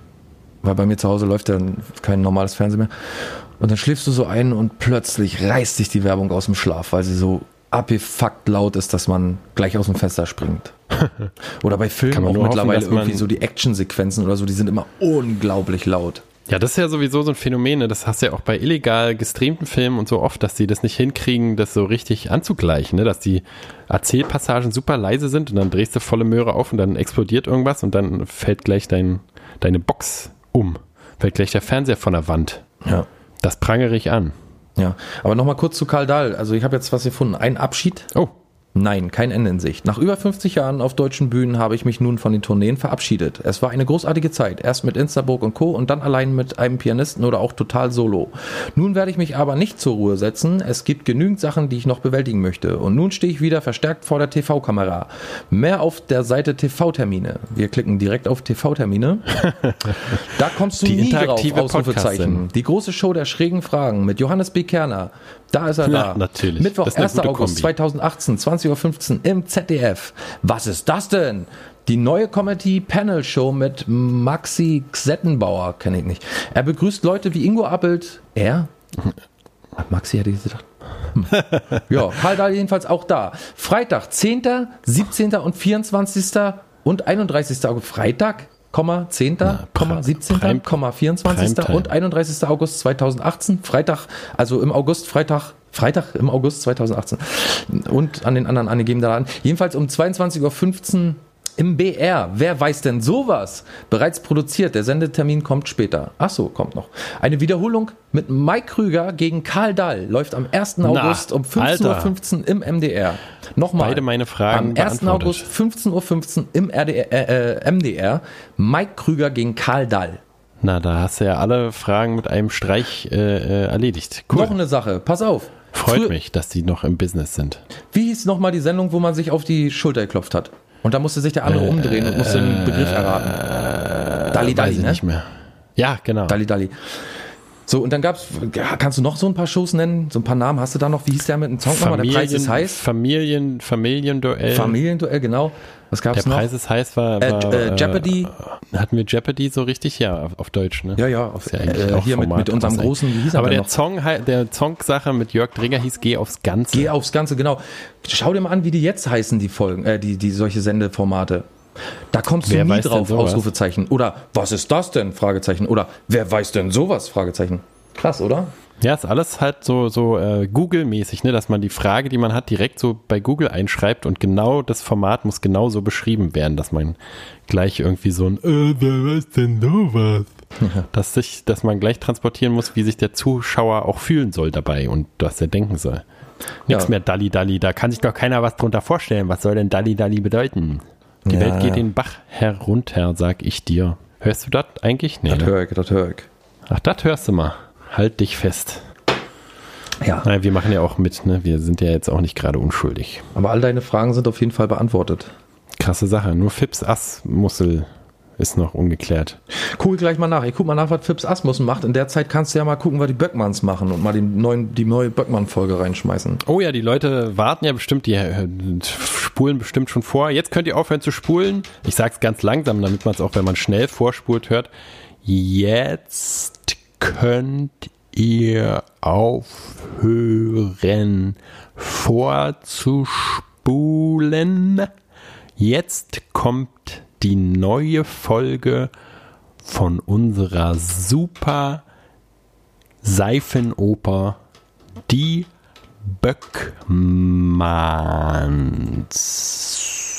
Weil bei mir zu Hause läuft ja kein normales Fernsehen mehr. Und dann schläfst du so ein und plötzlich reißt dich die Werbung aus dem Schlaf, weil sie so abgefuckt laut ist, dass man gleich aus dem Fenster springt. Oder bei Filmen auch hoffen, mittlerweile man- irgendwie so die Actionsequenzen oder so, die sind immer unglaublich laut. Ja, das ist ja sowieso so ein Phänomen, ne? das hast du ja auch bei illegal gestreamten Filmen und so oft, dass die das nicht hinkriegen, das so richtig anzugleichen, ne? dass die Erzählpassagen super leise sind und dann drehst du volle Möhre auf und dann explodiert irgendwas und dann fällt gleich dein, deine Box um, fällt gleich der Fernseher von der Wand. Ja. Das prangere ich an. Ja, aber nochmal kurz zu Karl Dahl. Also ich habe jetzt was gefunden. Ein Abschied? Oh, Nein, kein Ende in Sicht. Nach über 50 Jahren auf deutschen Bühnen habe ich mich nun von den Tourneen verabschiedet. Es war eine großartige Zeit. Erst mit Instaburg und Co. und dann allein mit einem Pianisten oder auch total solo. Nun werde ich mich aber nicht zur Ruhe setzen. Es gibt genügend Sachen, die ich noch bewältigen möchte. Und nun stehe ich wieder verstärkt vor der TV-Kamera. Mehr auf der Seite TV-Termine. Wir klicken direkt auf TV-Termine. Da kommst du Die nie drauf, Ausrufezeichen. Die große Show der schrägen Fragen mit Johannes B. Kerner. Da ist er Ja, da. natürlich. Mittwoch, Das ist eine 1. gute August Kombi. 2018, 20.15 Uhr im ZDF. Was ist das denn? Die neue Comedy-Panel-Show mit Maxi Xettenbauer, kenne ich nicht. Er begrüßt Leute wie Ingo Appelt. Er? Maxi hätte ich gedacht. Hm. Ja, Karl Dahl jedenfalls auch da. Freitag, 10., 17. und 24. und 31. August. Freitag, Komma, 10., Komma, Pri- 17., Prime- Komma, 24. Primetime. und 31. August 2018. Freitag, also im August, Freitag, Freitag im August 2018. Und an den anderen angegeben daran. Jedenfalls um 22.15 Uhr im BR. Wer weiß denn sowas? Bereits produziert. Der Sendetermin kommt später. Ach so, kommt noch. Eine Wiederholung mit Mike Krüger gegen Karl Dahl läuft am 1. Na, August um 15.15 Uhr im MDR. Nochmal. Beide meine Fragen Am 1. beantwortet. August 15.15 Uhr im RDR, äh, äh, MDR. Mike Krüger gegen Karl Dahl. na, da hast du ja alle Fragen mit einem Streich äh, äh, erledigt. Cool. Noch eine Sache. Pass auf. Freut Früher- mich, dass die noch im Business sind. Wie hieß nochmal die Sendung, wo man sich auf die Schulter geklopft hat? Und da musste sich der andere umdrehen und musste den Begriff erraten. Dali Weiß Dali, ne? nicht mehr. Ja, genau. Dali Dali. So, und dann gab's, kannst du noch so ein paar Shows nennen? So ein paar Namen hast du da noch? Wie hieß der mit dem Song nochmal? Der Preis ist heiß. Familien, Familienduell. Familienduell, genau. Was gab's der noch? Preis ist heiß war, Äh, war äh, Jeopardy. Äh, hatten wir Jeopardy so richtig? Ja, auf, Deutsch, ne? Ja, ja, auf, ja äh, hier mit, mit unserem großen, wie hieß er Aber der noch? Song, der Song-Sache mit Jörg Dreger hieß Geh aufs Ganze. Geh aufs Ganze, genau. Schau dir mal an, wie die jetzt heißen, die Folgen, äh, die, die solche Sendeformate. Da kommst Wer du nie drauf? Ausrufezeichen. Oder was ist das denn? Fragezeichen. Oder wer weiß denn sowas? Fragezeichen. Krass, oder? Ja, ist alles halt so, so äh, Google-mäßig, ne? dass man die Frage, die man hat, direkt so bei Google einschreibt und genau das Format muss genau so beschrieben werden, dass man gleich irgendwie so ein äh, wer weiß denn sowas? dass, sich, dass man gleich transportieren muss, wie sich der Zuschauer auch fühlen soll dabei und was er denken soll. Nichts Ja. mehr Dalli Dalli, da kann sich doch keiner was drunter vorstellen. Was soll denn Dalli Dalli bedeuten? Die Ja. Welt geht den Bach herunter, sag ich dir. Hörst du das eigentlich? Nee. Das Ne? höre ich, das höre ich. Ach, das hörst du mal. Halt dich fest. Ja. Naja, wir machen ja auch mit, ne? Wir sind ja jetzt auch nicht gerade unschuldig. Aber all deine Fragen sind auf jeden Fall beantwortet. Krasse Sache. Nur Fips Ass-Mussel ist noch ungeklärt. Gucke gleich mal nach. Ich guck mal nach, was Fips Asmussen macht. In der Zeit kannst du ja mal gucken, was die Böckmanns machen und mal den neuen, die neue Böckmann-Folge reinschmeißen. Oh ja, die Leute warten ja bestimmt, die äh, spulen bestimmt schon vor. Jetzt könnt ihr aufhören zu spulen. Ich sag's ganz langsam, damit man es auch, wenn man schnell vorspult, hört. Jetzt könnt ihr aufhören vorzuspulen. Jetzt kommt die neue Folge von unserer super Seifenoper Die Böckmanns.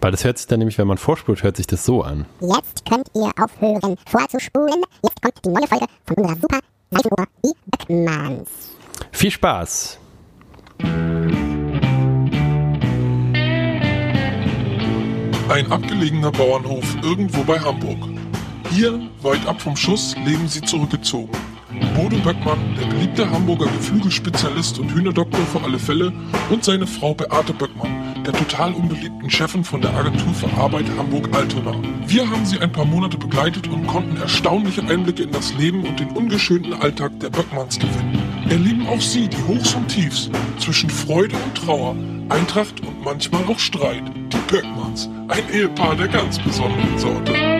Weil das hört sich dann nämlich, wenn man vorspult, hört sich das so an. Jetzt könnt ihr aufhören vorzuspulen. Jetzt kommt die neue Folge von unserer super Seifenoper, die Beckmanns. Viel Spaß! Ein abgelegener Bauernhof irgendwo bei Hamburg. Hier, weit ab vom Schuss, leben sie zurückgezogen. Bodo Böckmann, der beliebte Hamburger Geflügelspezialist und Hühnerdoktor für alle Fälle, und seine Frau Beate Böckmann, der total unbeliebten Chefin von der Agentur für Arbeit Hamburg-Altona. Wir haben sie ein paar Monate begleitet und konnten erstaunliche Einblicke in das Leben und den ungeschönten Alltag der Böckmanns gewinnen. Erleben auch sie die Hochs und Tiefs zwischen Freude und Trauer, Eintracht und manchmal auch Streit. Die Böckmanns, ein Ehepaar der ganz besonderen Sorte.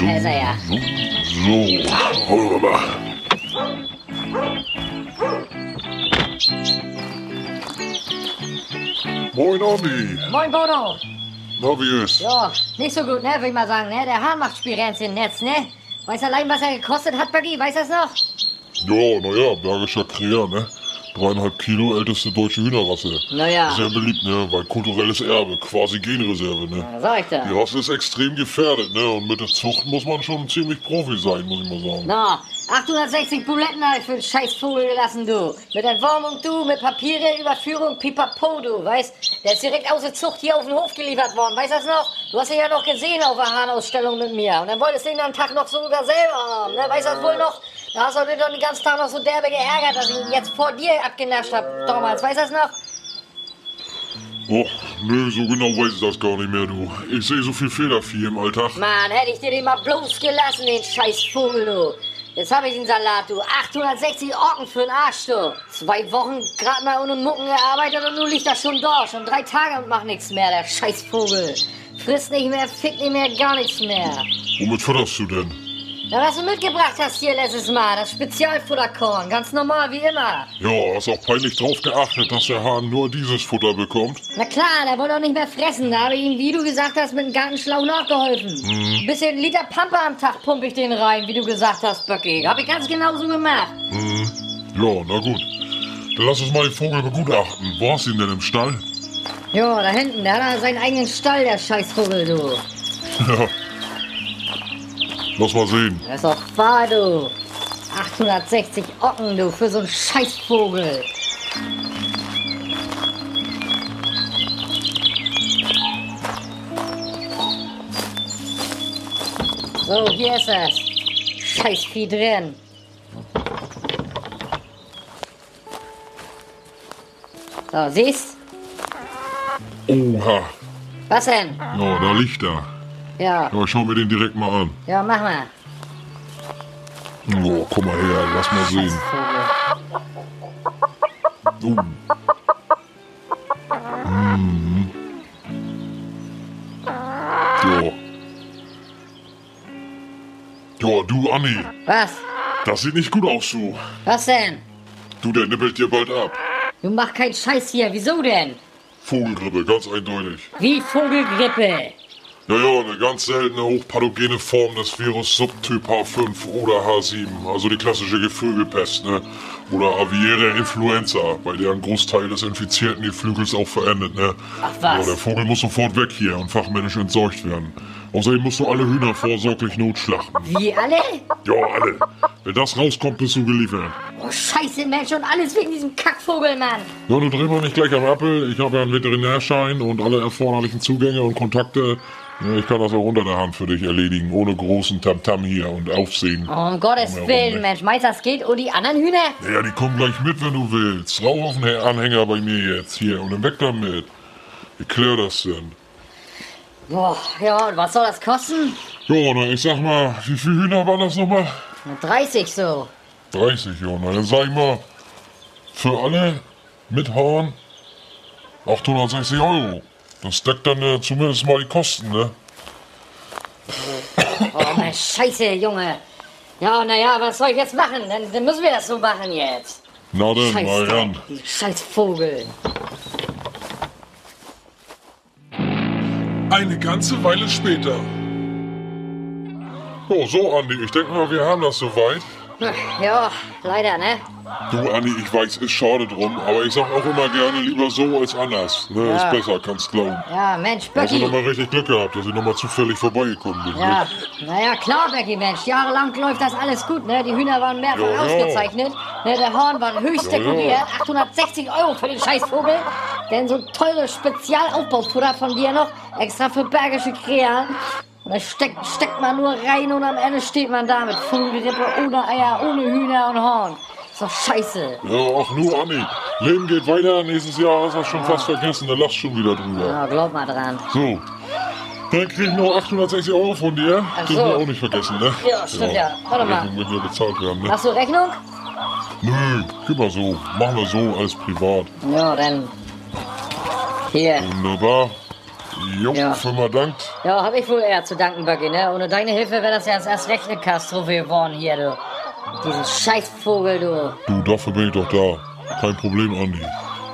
Da ist er ja. So, wollen wir mal. Moin Andi, Moin, Bodo. na wie ist? Ja, nicht so gut, ne, würde ich mal sagen, ne? Der Hahn macht Spirenz im Netz, ne? Weiß allein, was er gekostet hat, Buggy? Weiß er's noch? Ja, naja, Bergischer Kräher, ne? Dreieinhalb Kilo älteste deutsche Hühnerrasse. Naja. Sehr beliebt, ne? Weil kulturelles Erbe, quasi Genreserve, ne? Was sag ich da? Die Rasse ist extrem gefährdet, ne? Und mit der Zucht muss man schon ziemlich Profi sein, muss ich mal sagen. Na, 860 Buletten hab ich für den Scheißvogel gelassen, du. Mit Entwurmung, du, mit Papiere, Überführung, pipapo, du, weißt? Der ist direkt aus der Zucht hier auf den Hof geliefert worden, weißt du das noch? Du hast ihn ja noch gesehen auf der Hahnausstellung mit mir. Und dann wolltest du ihn am Tag noch sogar selber haben, ne? Weißt du das wohl noch? Da hast du dich doch den ganzen Tag noch so derbe geärgert, dass ich ihn jetzt vor dir abgenascht hab, damals, weißt du das noch? Och, nö, so genau weiß ich das gar nicht mehr, du. Ich sehe so viel Federvieh im Alltag. Mann, hätte ich dir den mal bloß gelassen, den Scheißvogel, du. Jetzt hab ich den Salat, du. 860 Orken für den Arsch, du. Zwei Wochen grad mal ohne Mucken gearbeitet und nun liegt er schon da. Schon drei Tage und macht nichts mehr, der Scheißvogel. Frisst nicht mehr, fickt nicht mehr, gar nichts mehr. Womit futterst du denn? Na, was du mitgebracht hast hier letztes Mal, das Spezialfutterkorn. Ganz normal, wie immer. Ja, hast auch peinlich drauf geachtet, dass der Hahn nur dieses Futter bekommt. Na klar, der wollte auch nicht mehr fressen. Da habe ich ihm, wie du gesagt hast, mit dem Gartenschlauch nachgeholfen. Ein bisschen Liter Pampe am Tag pumpe ich den rein, wie du gesagt hast, Böcki. Habe ich ganz genau so gemacht. Ja, na gut. Dann lass uns mal den Vogel begutachten. Wo hast du ihn denn im Stall? Ja, da hinten, der hat seinen eigenen Stall, der Scheißvogel, du. Ja. Lass mal sehen. Das ist doch wahr, du. 860 Ocken, du, für so einen Scheißvogel. So, hier ist es. Scheißvieh drin. So, siehst? Oha. Was denn? Ja, da liegt er. Ja, Ja, schau mir den direkt mal an. ja, mach mal. Oh, komm mal her, lass mal sehen. Oh. Mhm. Ja. Ja, du Anni, Was? das sieht nicht gut aus, du. Was denn? Du, der nippelt dir bald ab. Du mach keinen Scheiß hier. Wieso denn? Vogelgrippe, ganz eindeutig. Wie Vogelgrippe. Ja, ja, eine ganz seltene hochpathogene Form des Virus Subtyp H5 oder H7, also die klassische Geflügelpest, ne? Oder aviäre Influenza, bei der ein Großteil des infizierten Geflügels auch verendet, ne? Ach, was? Ja, der Vogel muss sofort weg hier und fachmännisch entsorgt werden. Außerdem musst du alle Hühner vorsorglich notschlachten. Wie alle? Ja, alle. Wenn das rauskommt, bist du geliefert. Oh, Scheiße, Mensch, und alles wegen diesem Kackvogel, Mann. Ja, du dreh mal nicht gleich am Appel. Ich habe ja einen Veterinärschein und alle erforderlichen Zugänge und Kontakte. Ich kann das auch unter der Hand für dich erledigen, ohne großen Tamtam hier und Aufsehen. Oh, um Gottes Willen, ne? Mensch. Meinst du, das geht? Und die anderen Hühner? Ja, die kommen gleich mit, wenn du willst. Rauf auf den Anhänger bei mir jetzt hier und dann weg damit. Wie klär das denn? Boah, ja, und was soll das kosten? Ja, na, ich sag mal, wie viele Hühner waren das nochmal? Na, 30 so. 30, ja. Na, dann sag ich mal, für alle mit Horn 860 Euro. Das deckt dann äh, zumindest mal die Kosten, ne? Oh, Mensch, Scheiße, Junge. Ja, naja, was soll ich jetzt machen? Dann, dann müssen wir das so machen jetzt. Na dann, mal ran. die scheiß Vogel. Eine ganze Weile später. Oh, so, Andi, ich denke mal, wir haben das soweit. Ja, leider, ne? Du, Anni, ich weiß, ist schade drum, aber ich sag auch immer gerne lieber so als anders. Ne, Ja. ist besser, kannst glauben. Ja, Mensch, Hast du Becky. nochmal richtig Glück gehabt, dass ich nochmal zufällig vorbeigekommen bin. Ja, Ne? naja, klar, Becky, Mensch. Jahrelang läuft das alles gut, ne? Die Hühner waren mehrfach Ja, ja. ausgezeichnet. Ne, der Horn war höchst Ja, ja. dekoriert. 860 Euro für den Scheißvogel. Denn so teures Spezialaufbaufutter von dir noch. Extra für bergische Krähen. Da steckt, steckt man nur rein und am Ende steht man da mit Vogelgrippe, ohne Eier, ohne Hühner und Horn. Ist doch scheiße. Ja, ach nur, Anni. Leben geht weiter, nächstes Jahr hast du schon fast vergessen, da lachst schon wieder drüber. Ja, glaub mal dran. So. Dann krieg ich noch 860 Euro von dir. Ach Dürfen so. wir auch nicht vergessen, ne? Ja, stimmt ja. Warte mal. Rechnung müssen ja bezahlt werden, ne? Hast du Rechnung? Nö, gib mal so. Machen wir so, alles privat. Ja, dann. Hier. Wunderbar. Jo, Ja. Firma dankt. Ja, hab ich wohl eher zu danken, Buggy, ne? Ohne deine Hilfe wäre das ja jetzt erst recht eine Katastrophe geworden hier, du. Diesen Scheißvogel, du. Du, dafür bin ich doch da. Kein Problem, Andi.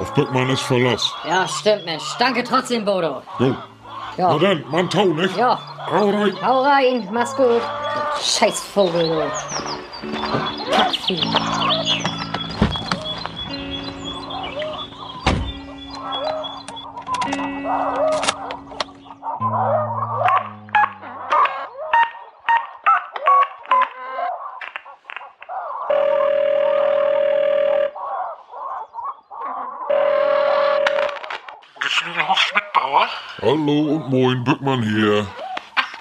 Auf Böckmann ist Verlass. Ja, stimmt, Mensch. Danke trotzdem, Bodo. Jo. Ja. Na dann, Mann, tau, nicht? Ja. Hau rein. Hau rein, mach's gut. Scheißvogel, du. Kackvieh. Hallo und moin, Böckmann hier.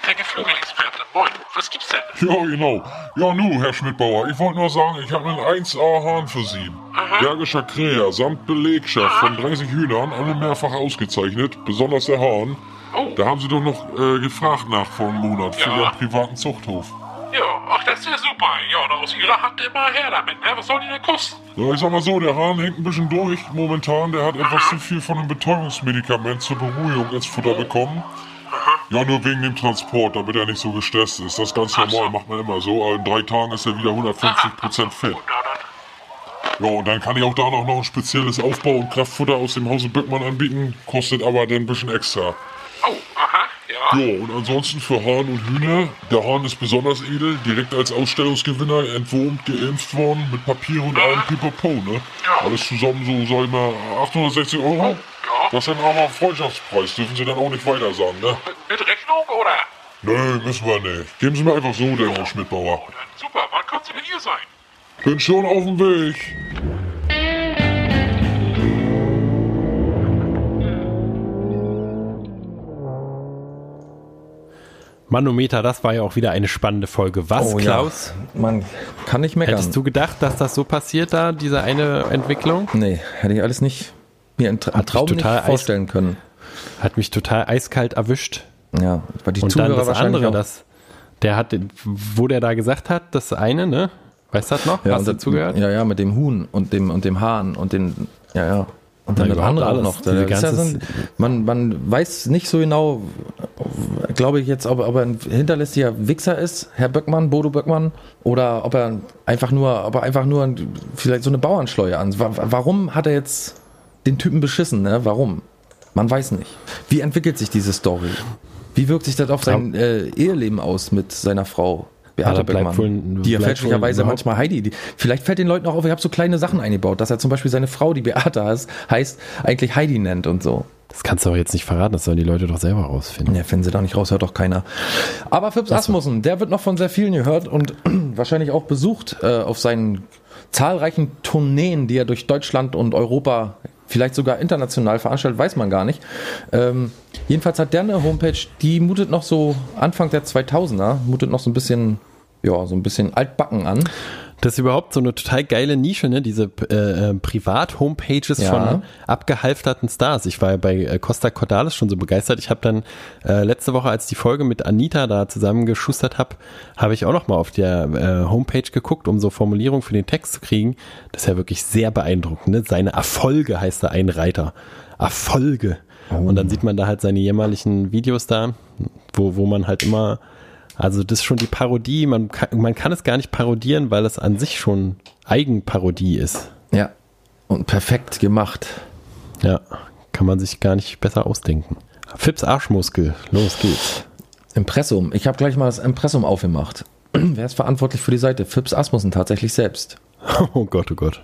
Der Geflügelexperte. Moin, was gibt's denn? Ja, genau. Ja, nu, Herr Schmidtbauer, ich wollte nur sagen, ich habe einen 1A-Hahn für Sie. Bergischer Kräher samt Belegschaft von 30 Hühnern, alle mehrfach ausgezeichnet, besonders der Hahn. Oh. Da haben Sie doch noch äh, gefragt nach vor einem Monat für Ja. Ihren privaten Zuchthof. Ja, ach, das ist ja super. Ja, und aus Ihrer Hand immer her damit, ne? Was soll die denn kosten? Ja, ich sag mal so, der Hahn hängt ein bisschen durch momentan. Der hat etwas zu viel von einem Betäubungsmedikament zur Beruhigung ins Futter bekommen. Ja, nur wegen dem Transport, damit er nicht so gestresst ist. Das ist ganz normal, macht man immer so. Aber in drei Tagen ist er wieder 150% fit. Ja, und dann kann ich auch da noch ein spezielles Aufbau- und Kraftfutter aus dem Hause Böckmann anbieten. Kostet aber dann ein bisschen extra. Oh, ja. Und ansonsten für Hahn und Hühner. Der Hahn ist besonders edel, direkt als Ausstellungsgewinner entwurmt, geimpft worden, mit Papier und allem Pipapo, ne? Ja. Alles zusammen so, sag ich mal, 860 Euro. Ja. Das ist dann aber Freundschaftspreis, dürfen Sie dann auch nicht weiter sagen, ne? Mit, Rechnung oder? Nö, müssen wir nicht. Geben Sie mir einfach so, der Herr Schmidtbauer. Oh, dann super. Wann kommt sie denn hier sein? Bin schon auf dem Weg. Manometer, das war ja auch wieder eine spannende Folge. Was, Oh Klaus? Ja. Man kann nicht meckern. Hättest du gedacht, dass das so passiert da, diese eine Entwicklung? Nee, hätte ich alles nicht mir im Tra Traum nicht vorstellen können. Hat mich total eiskalt erwischt. Ja, weil die Und Zuhörer dann das andere, auch. das, der hat, wo der da gesagt hat, das eine, ne? Weißt du das noch? ja, Hast du das- zugehört? Ja, ja, mit dem Huhn und dem und dem Hahn und den, ja, ja. Und dann Na, das andere auch noch. Diese ist ja so ganze- ein, man, man weiß nicht so genau, glaube ich jetzt, ob, ob er ein hinterlistiger Wichser ist, Herr Böckmann, Bodo Böckmann, oder ob er einfach nur, ob er einfach nur ein- vielleicht so eine Bauernschleue an. Wa- Warum hat er jetzt den Typen beschissen, ne? Warum? Man weiß nicht. Wie entwickelt sich diese Story? Wie wirkt sich das auf sein äh, Eheleben aus mit seiner Frau? Ja, Beate da bleibt Beckmann, wohl- die ja fälschlicherweise überhaupt- manchmal Heidi. Die, vielleicht fällt den Leuten auch auf, ich habe so kleine Sachen eingebaut, dass er zum Beispiel seine Frau, die Beate heißt, heißt eigentlich Heidi nennt und so. Das kannst du auch jetzt nicht verraten, das sollen die Leute doch selber rausfinden. Ja, finden sie doch nicht raus, hört doch keiner. Aber Phipps Asmussen, der wird noch von sehr vielen gehört und wahrscheinlich auch besucht äh, auf seinen zahlreichen Tourneen, die er durch Deutschland und Europa, vielleicht sogar international veranstaltet, weiß man gar nicht. Ähm, jedenfalls hat der eine Homepage, die mutet noch so Anfang der 2000er, mutet noch so ein bisschen, ja, so ein bisschen altbacken an. Das ist überhaupt so eine total geile Nische, ne? Diese äh, äh, Privat-Homepages Ja. von abgehalfterten Stars. Ich war ja bei äh, Costa Cordalis schon so begeistert. Ich habe dann äh, letzte Woche, als die Folge mit Anita da zusammengeschustert habe, habe ich auch noch mal auf der äh, Homepage geguckt, um so Formulierungen für den Text zu kriegen. Das ist ja wirklich sehr beeindruckend. Ne? Seine Erfolge heißt da ein Reiter. Erfolge. Und dann sieht man da halt seine jämmerlichen Videos da, wo, wo man halt immer also das ist schon die Parodie, man kann, man kann es gar nicht parodieren, weil es an sich schon Eigenparodie ist. Ja. Und perfekt gemacht. Ja, kann man sich gar nicht besser ausdenken. Fips Arschmuskel, los geht's. Impressum. Ich habe gleich mal das Impressum aufgemacht. Wer ist verantwortlich für die Seite? Phipps Asmussen tatsächlich selbst. Oh Gott, oh Gott.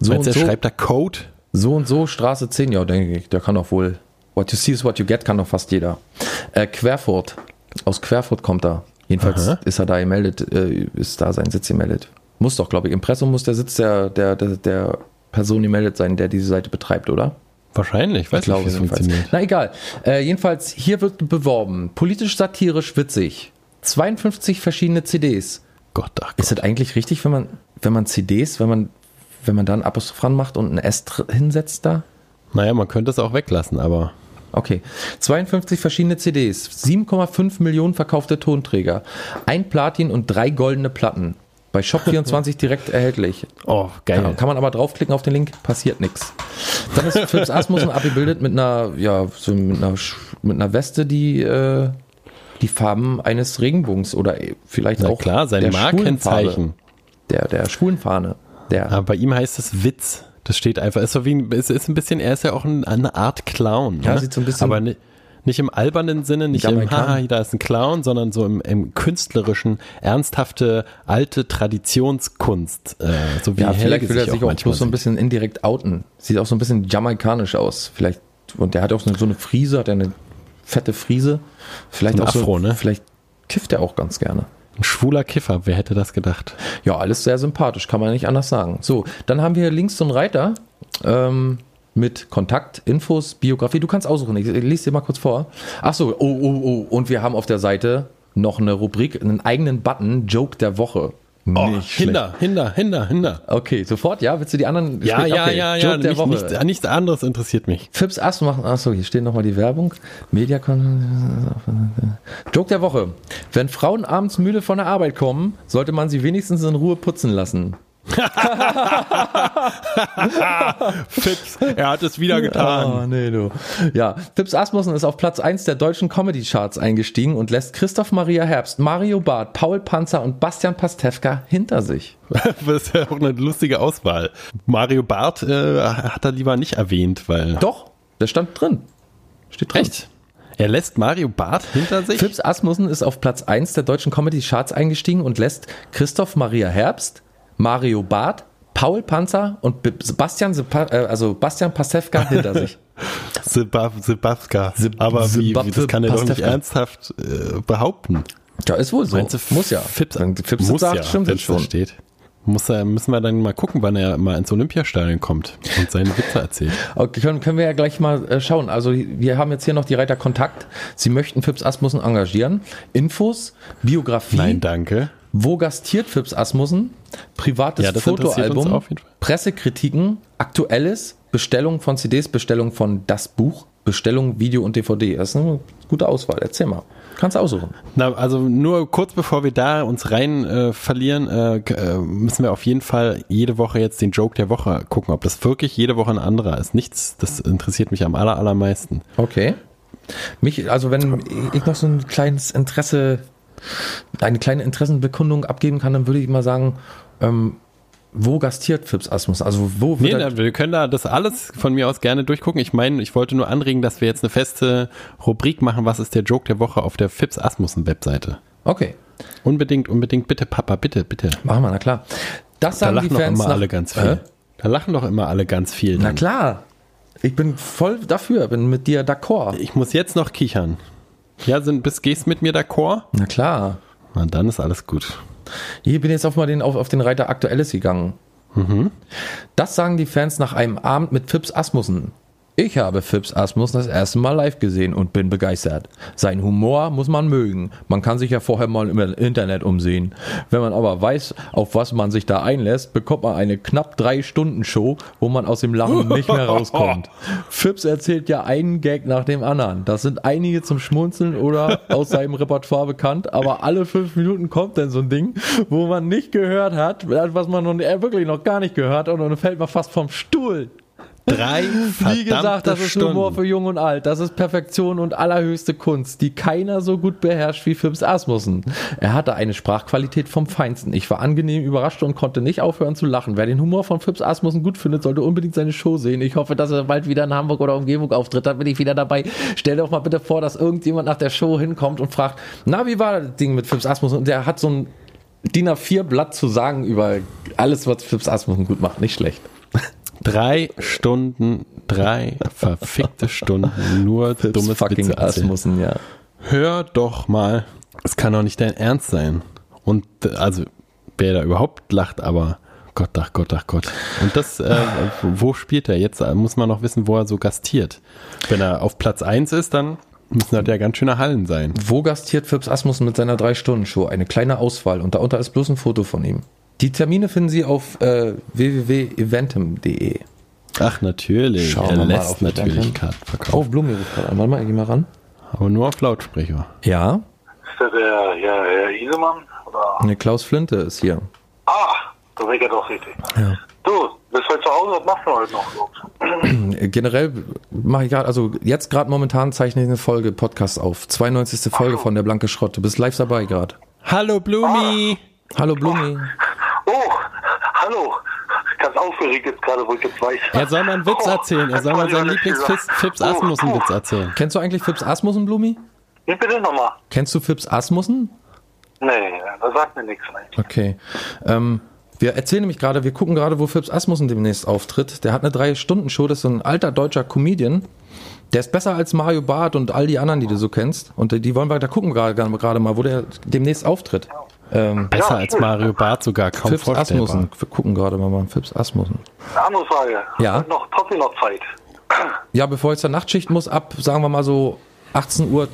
So Meinst und er so, schreibt da Code? so und so, Straße 10, ja, denke ich. Der kann doch wohl. What you see is what you get, kann doch fast jeder. Äh, Querfurt. Aus Querfurt kommt er. Jedenfalls Aha. ist er da gemeldet, äh, ist da sein Sitz gemeldet. Muss doch, glaube ich. Impressum muss der Sitz der, der, der, der Person gemeldet sein, der diese Seite betreibt, oder? Wahrscheinlich, weiß Ich glaube nicht, wie funktioniert. Na egal. Äh, jedenfalls, hier wird beworben. Politisch satirisch witzig. 52 verschiedene CDs. Gott, ach Ist Gott. das eigentlich richtig, wenn man, wenn man CDs, wenn man, wenn man da ein Apostrophan macht und ein S hinsetzt da? Naja, man könnte es auch weglassen, aber Okay. 52 verschiedene CDs, 7,5 Millionen verkaufte Tonträger, ein Platin und drei goldene Platten. Bei Shop24 direkt erhältlich. oh, geil. Ja, kann man aber draufklicken auf den Link, passiert nichts. Dann ist Philips Asmussen abgebildet mit einer, ja, so mit einer, mit einer Weste, die äh, die Farben eines Regenbogens oder äh, vielleicht Na auch klar, sein der Markenzeichen. Der, der Schwulenfahne. Der, Aber bei ihm heißt es Witz. Das steht einfach, ist so wie ein, ist, ist ein bisschen, er ist ja auch ein, eine Art Clown. Ja, ne? sieht so ein bisschen- Aber ni- nicht im albernen Sinne, nicht im. Haha, da ist ein Clown, sondern so im, im künstlerischen, ernsthafte, alte Traditionskunst. Äh, so wie ja, vielleicht Helge will er sich auch manchmal bloß so ein bisschen indirekt outen. Sieht auch so ein bisschen jamaikanisch aus. Vielleicht, und der hat auch so eine, so eine Frise, hat er eine fette Frise. Vielleicht Ein auch Afro, so, ne? Vielleicht kifft er auch ganz gerne. Ein schwuler Kiffer, wer hätte das gedacht? Ja, alles sehr sympathisch, kann man nicht anders sagen. So, dann haben wir links so einen Reiter ähm, mit Kontakt, Infos, Biografie. Du kannst aussuchen, ich, ich lese dir mal kurz vor. Ach so, oh, oh, oh. Und wir haben auf der Seite noch eine Rubrik, einen eigenen Button, Joke der Woche. Oh, Nicht schlecht. Hinder, Hinder, Hinder, Hinder. Okay, sofort, ja? Willst du die anderen? Ja, Okay, ja, ja, ja. Nicht, nichts, nichts anderes interessiert mich. Fips Ass machen. Achso, hier steht nochmal die Werbung. Media Joke der Woche. Wenn Frauen abends müde von der Arbeit kommen, sollte man sie wenigstens in Ruhe putzen lassen. Fips, er hat es wieder getan. Oh, nee, du. Ja, Fips Asmussen ist auf Platz 1 der deutschen Comedy-Charts eingestiegen und lässt Christoph Maria Herbst, Mario Barth, Paul Panzer und Bastian Pastewka hinter sich. Das ist ja auch eine lustige Auswahl. Mario Barth äh, hat er lieber nicht erwähnt, weil. Doch, der stand drin. Steht drin. Echt? Er lässt Mario Barth hinter sich? Fips Asmussen ist auf Platz 1 der deutschen Comedy-Charts eingestiegen und lässt Christoph Maria Herbst, Mario Barth, Paul Panzer und Sebastian, Sepa äh, also Bastian Pastewka hinter sich. Sebab, Sebabska. Seb- Aber wie, wie, das kann er doch nicht ernsthaft äh, behaupten. Ja, ist wohl so. Meinst muss ja. Fips, Fips muss sagt, ja, stimmt wenn's es da schon. steht. Muss er, müssen wir dann mal gucken, wann er mal ins Olympiastadion kommt und seine Witze erzählt. Okay, können, können wir ja gleich mal äh, schauen. Also wir haben jetzt hier noch die Reiter Kontakt. Sie möchten Fips Asmussen engagieren. Infos, Biografie. Nein, danke. Wo gastiert Fips Asmussen? Privates Ja, Fotoalbum. auf jeden Fall. Pressekritiken. Aktuelles. Bestellung von CDs. Bestellung von Das Buch. Bestellung Video und DVD. Das ist eine gute Auswahl. Erzähl mal. Kannst aussuchen. Na, also nur kurz bevor wir da uns rein äh, verlieren, äh, äh, müssen wir auf jeden Fall jede Woche jetzt den Joke der Woche gucken, ob das wirklich jede Woche ein anderer ist. Nichts, das interessiert mich am aller, allermeisten. Okay. Mich, also wenn ich noch so ein kleines Interesse, eine kleine Interessenbekundung abgeben kann, dann würde ich mal sagen, ähm, wo gastiert Fips Asmus? Also wo Nee, wird da, wir können da das alles von mir aus gerne durchgucken. Ich meine, ich wollte nur anregen, dass wir jetzt eine feste Rubrik machen, was ist der Joke der Woche auf der Fips Asmussen Webseite. Okay, Unbedingt, unbedingt, bitte, Papa, bitte, bitte. machen wir, na klar. Das Da sagen lachen die doch Fans immer nach, alle ganz viel. Hä? Da lachen doch immer alle ganz viel. Na dann. klar. Ich bin voll dafür, bin mit dir d'accord. Ich muss jetzt noch kichern. Ja, sind, bist, gehst mit mir d'accord? Na klar. Na, dann ist alles gut. Hier bin jetzt auf mal den, auf, auf den Reiter Aktuelles gegangen. Das sagen die Fans nach einem Abend mit Fips Asmussen. Ich habe Fips Asmussen das erste Mal live gesehen und bin begeistert. Sein Humor muss man mögen. Man kann sich ja vorher mal im Internet umsehen. Wenn man aber weiß, auf was man sich da einlässt, bekommt man eine knapp drei Stunden Show, wo man aus dem Lachen nicht mehr rauskommt. Fips erzählt ja einen Gag nach dem anderen. Das sind einige zum Schmunzeln oder aus seinem Repertoire bekannt, aber alle fünf Minuten kommt dann so ein Ding, wo man nicht gehört hat, was man noch, äh, wirklich noch gar nicht gehört hat und dann fällt man fast vom Stuhl. Drei Wie gesagt, das ist Stunden. Humor für Jung und Alt. Das ist Perfektion und allerhöchste Kunst, die keiner so gut beherrscht wie Fips Asmussen. Er hatte eine Sprachqualität vom Feinsten. Ich war angenehm überrascht und konnte nicht aufhören zu lachen. Wer den Humor von Fips Asmussen gut findet, sollte unbedingt seine Show sehen. Ich hoffe, dass er bald wieder in Hamburg oder Umgebung auftritt. Dann bin ich wieder dabei. Stell dir doch mal bitte vor, dass irgendjemand nach der Show hinkommt und fragt, na, wie war das Ding mit Fips Asmussen? Und der hat so ein DIN A4 Blatt zu sagen über alles, was Fips Asmussen gut macht. Nicht schlecht. Drei Stunden, drei verfickte Stunden nur dummes fucking. Asmussen, ja. Hör doch mal. Es kann doch nicht dein Ernst sein. Und also, wer da überhaupt lacht, aber Gott, ach Gott, ach Gott. Und das, äh, wo spielt er jetzt? Muss man noch wissen, wo er so gastiert. Wenn er auf Platz 1 ist, dann müssen das ja ganz schöne Hallen sein. Wo gastiert Fips Asmussen mit seiner 3-Stunden-Show? Eine kleine Auswahl und darunter ist bloß ein Foto von ihm. Die Termine finden Sie auf äh, www.eventim.de. Ach, natürlich. Schauen er wir mal lässt auf natürlich. Karten Oh, verkaufen. Blumi ruft gerade an. Warte mal, ich geh mal ran. Aber nur auf Lautsprecher. Ja, Ist das der Herr, Herr Isemann? Oder? ne, Klaus Flinte ist hier. Ah, da bin ich ja doch richtig. Ja. Du, bist heute zu Hause, was machst du heute noch? so? Generell mache ich gerade, also jetzt gerade momentan zeichne ich eine Folge Podcast auf. 92. Folge von der Blanke Schrott. Du bist live dabei gerade. Hallo Blumi! Hallo Blumi. Oh, hallo. Ganz aufgeregt jetzt gerade, wo ich jetzt weiß. Er soll mal einen Witz Oh, erzählen. Er soll mal seinen Lieblings-Fips Oh, Asmussen-Witz puh. erzählen. Kennst du eigentlich Fips Asmussen, Blumi? Wie bitte nochmal? Kennst du Fips Asmussen? Nee, das sagt mir nichts. Nee. Okay. Ähm, wir erzählen nämlich gerade, wir gucken gerade, wo Fips Asmussen demnächst auftritt. Der hat eine Drei-Stunden-Show, das ist so ein alter deutscher Comedian. Der ist besser als Mario Barth und all die anderen, die du so kennst. Und die wollen wir, da gucken wir gerade gerade mal, wo der demnächst auftritt. Ähm, Besser Ja, als. Mario Barth sogar kaum Fips vorstellbar. Asmussen. Wir gucken gerade mal, mal Fips Asmussen. Eine andere Frage. Ja. Hat Noch, trotzdem noch Zeit. Ja, bevor ich zur Nachtschicht muss, ab, sagen wir mal so 18.10 Uhr.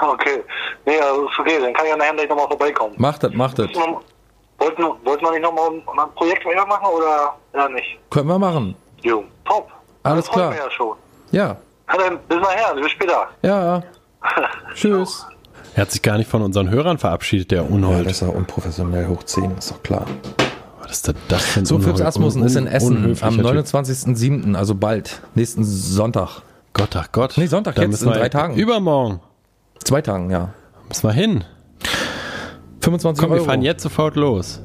Okay. Nee, also ist okay, dann kann ich ja nachher gleich nochmal vorbeikommen. Macht das, macht das. Wollten, wollten wir nicht nochmal ein Projekt mehr machen oder ja nicht? Können wir machen. Jo, top. Alles Das freut klar. mich Ja, schon. Ja. Na dann, bis nachher, bis später. Ja. Tschüss. Er hat sich gar nicht von unseren Hörern verabschiedet, der Ja, Unhold. das ist ja unprofessionell hoch 10, ist doch klar. Was ist denn das für ein So, Fips unhö- Asmussen ist in Essen am Typ? 29.07., also bald. Nächsten Sonntag. Gott, ach Gott. Nee, Sonntag, Da jetzt in wir- drei Tagen. Übermorgen. Zwei Tagen, ja. Müssen wir hin. 25 Komm, wir Euro. fahren jetzt sofort los.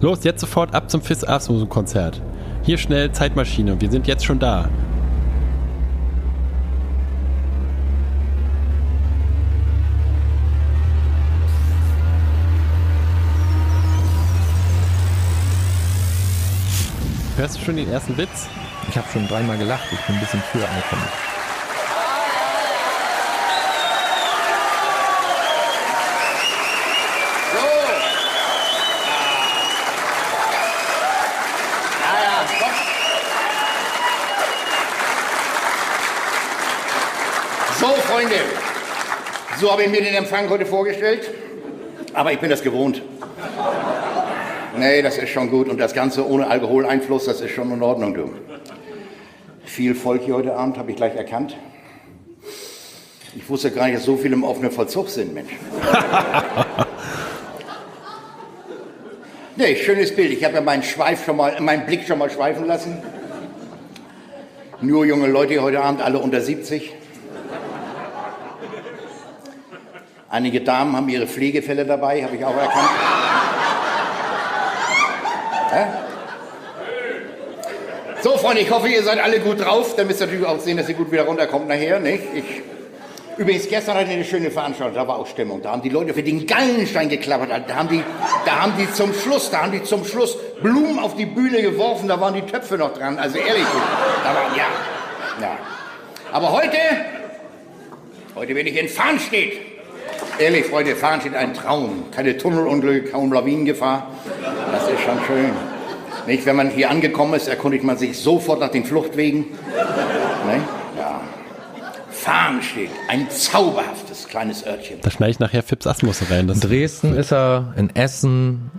Los, jetzt sofort ab zum Fips Asmussen Konzert. Hier schnell Zeitmaschine. Wir sind jetzt schon da. Hörst du schon den ersten Witz? Ich habe schon dreimal gelacht, ich bin ein bisschen früher angekommen. So, Freunde, so habe ich mir den Empfang heute vorgestellt. Aber ich bin das gewohnt. Nee, das ist schon gut. Und das Ganze ohne Alkoholeinfluss, das ist schon in Ordnung, du. Viel Volk hier heute Abend, habe ich gleich erkannt. Ich wusste gar nicht, dass so viele im offenen Vollzug sind, Mensch. nee, schönes Bild. Ich habe ja meinen Schweif schon mal, meinen Blick schon mal schweifen lassen. Nur junge Leute hier heute Abend, alle unter 70. Einige Damen haben ihre Pflegefälle dabei, habe ich auch erkannt. So, Freunde, ich hoffe, ihr seid alle gut drauf. Dann müsst ihr natürlich auch sehen, dass ihr gut wieder runterkommt nachher. Nicht? Ich, übrigens, gestern hatte ich eine schöne Veranstaltung, da war auch Stimmung. Da haben die Leute für den Gallenstein geklappert. Da haben, die, da haben die zum Schluss, da haben die zum Schluss Blumen auf die Bühne geworfen, da waren die Töpfe noch dran. Also ehrlich, da war, ja, ja. Aber heute, heute bin ich in Farnstedt. Ehrlich, Freunde, fahren steht ein Traum. Keine Tunnelunglücke, kaum Lawinengefahr. Das ist schon schön. Nicht, wenn man hier angekommen ist, erkundigt man sich sofort nach den Fluchtwegen. Ne? Ja. Fahren steht ein zauberhaftes kleines Örtchen. Da schneide ich nachher Fips Asmussen rein. Das In Dresden ist er, in Essen,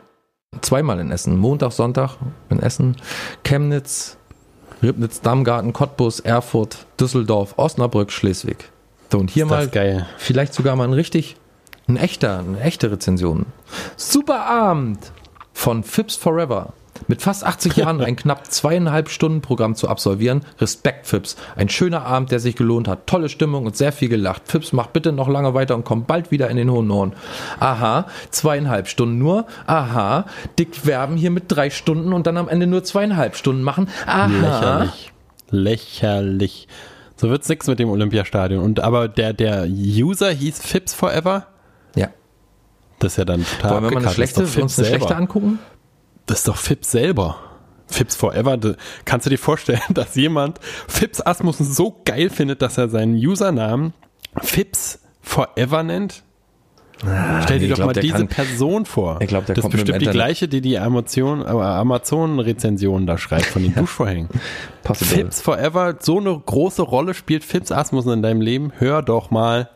zweimal in Essen, Montag, Sonntag in Essen, Chemnitz, Ribnitz, Dammgarten, Cottbus, Erfurt, Düsseldorf, Osnabrück, Schleswig. So, und hier mal geil. vielleicht sogar mal ein richtig, ein echter, eine echte Rezension. Super Abend von Fips Forever. Mit fast 80 Jahren ein knapp zweieinhalb Stunden Programm zu absolvieren. Respekt, Fips. Ein schöner Abend, der sich gelohnt hat. Tolle Stimmung und sehr viel gelacht. Fips, mach bitte noch lange weiter und komm bald wieder in den hohen Norden. Aha, zweieinhalb Stunden nur. Aha, dick werben hier mit drei Stunden und dann am Ende nur zweieinhalb Stunden machen. Aha. Lächerlich. Lächerlich. So wird's nix mit dem Olympiastadion. Und aber der, der User hieß Fips Forever. Ja. Das ist ja dann total Wollen wir mal eine schlechte, uns eine schlechte selber. angucken? Das ist doch Fips selber. Fips Forever. Da- Kannst du dir vorstellen, dass jemand Fips Asmussen so geil findet, dass er seinen Usernamen Fips Forever nennt? Stell dir Ah, nee, doch glaub, mal diese kann- Person vor. Ich glaub, der das ist kommt bestimmt die gleiche, die die äh, Amazon-Rezensionen da schreibt von den Duschvorhängen. Possible. Fips Forever, so eine große Rolle spielt Fips Asmussen in deinem Leben. Hör doch mal.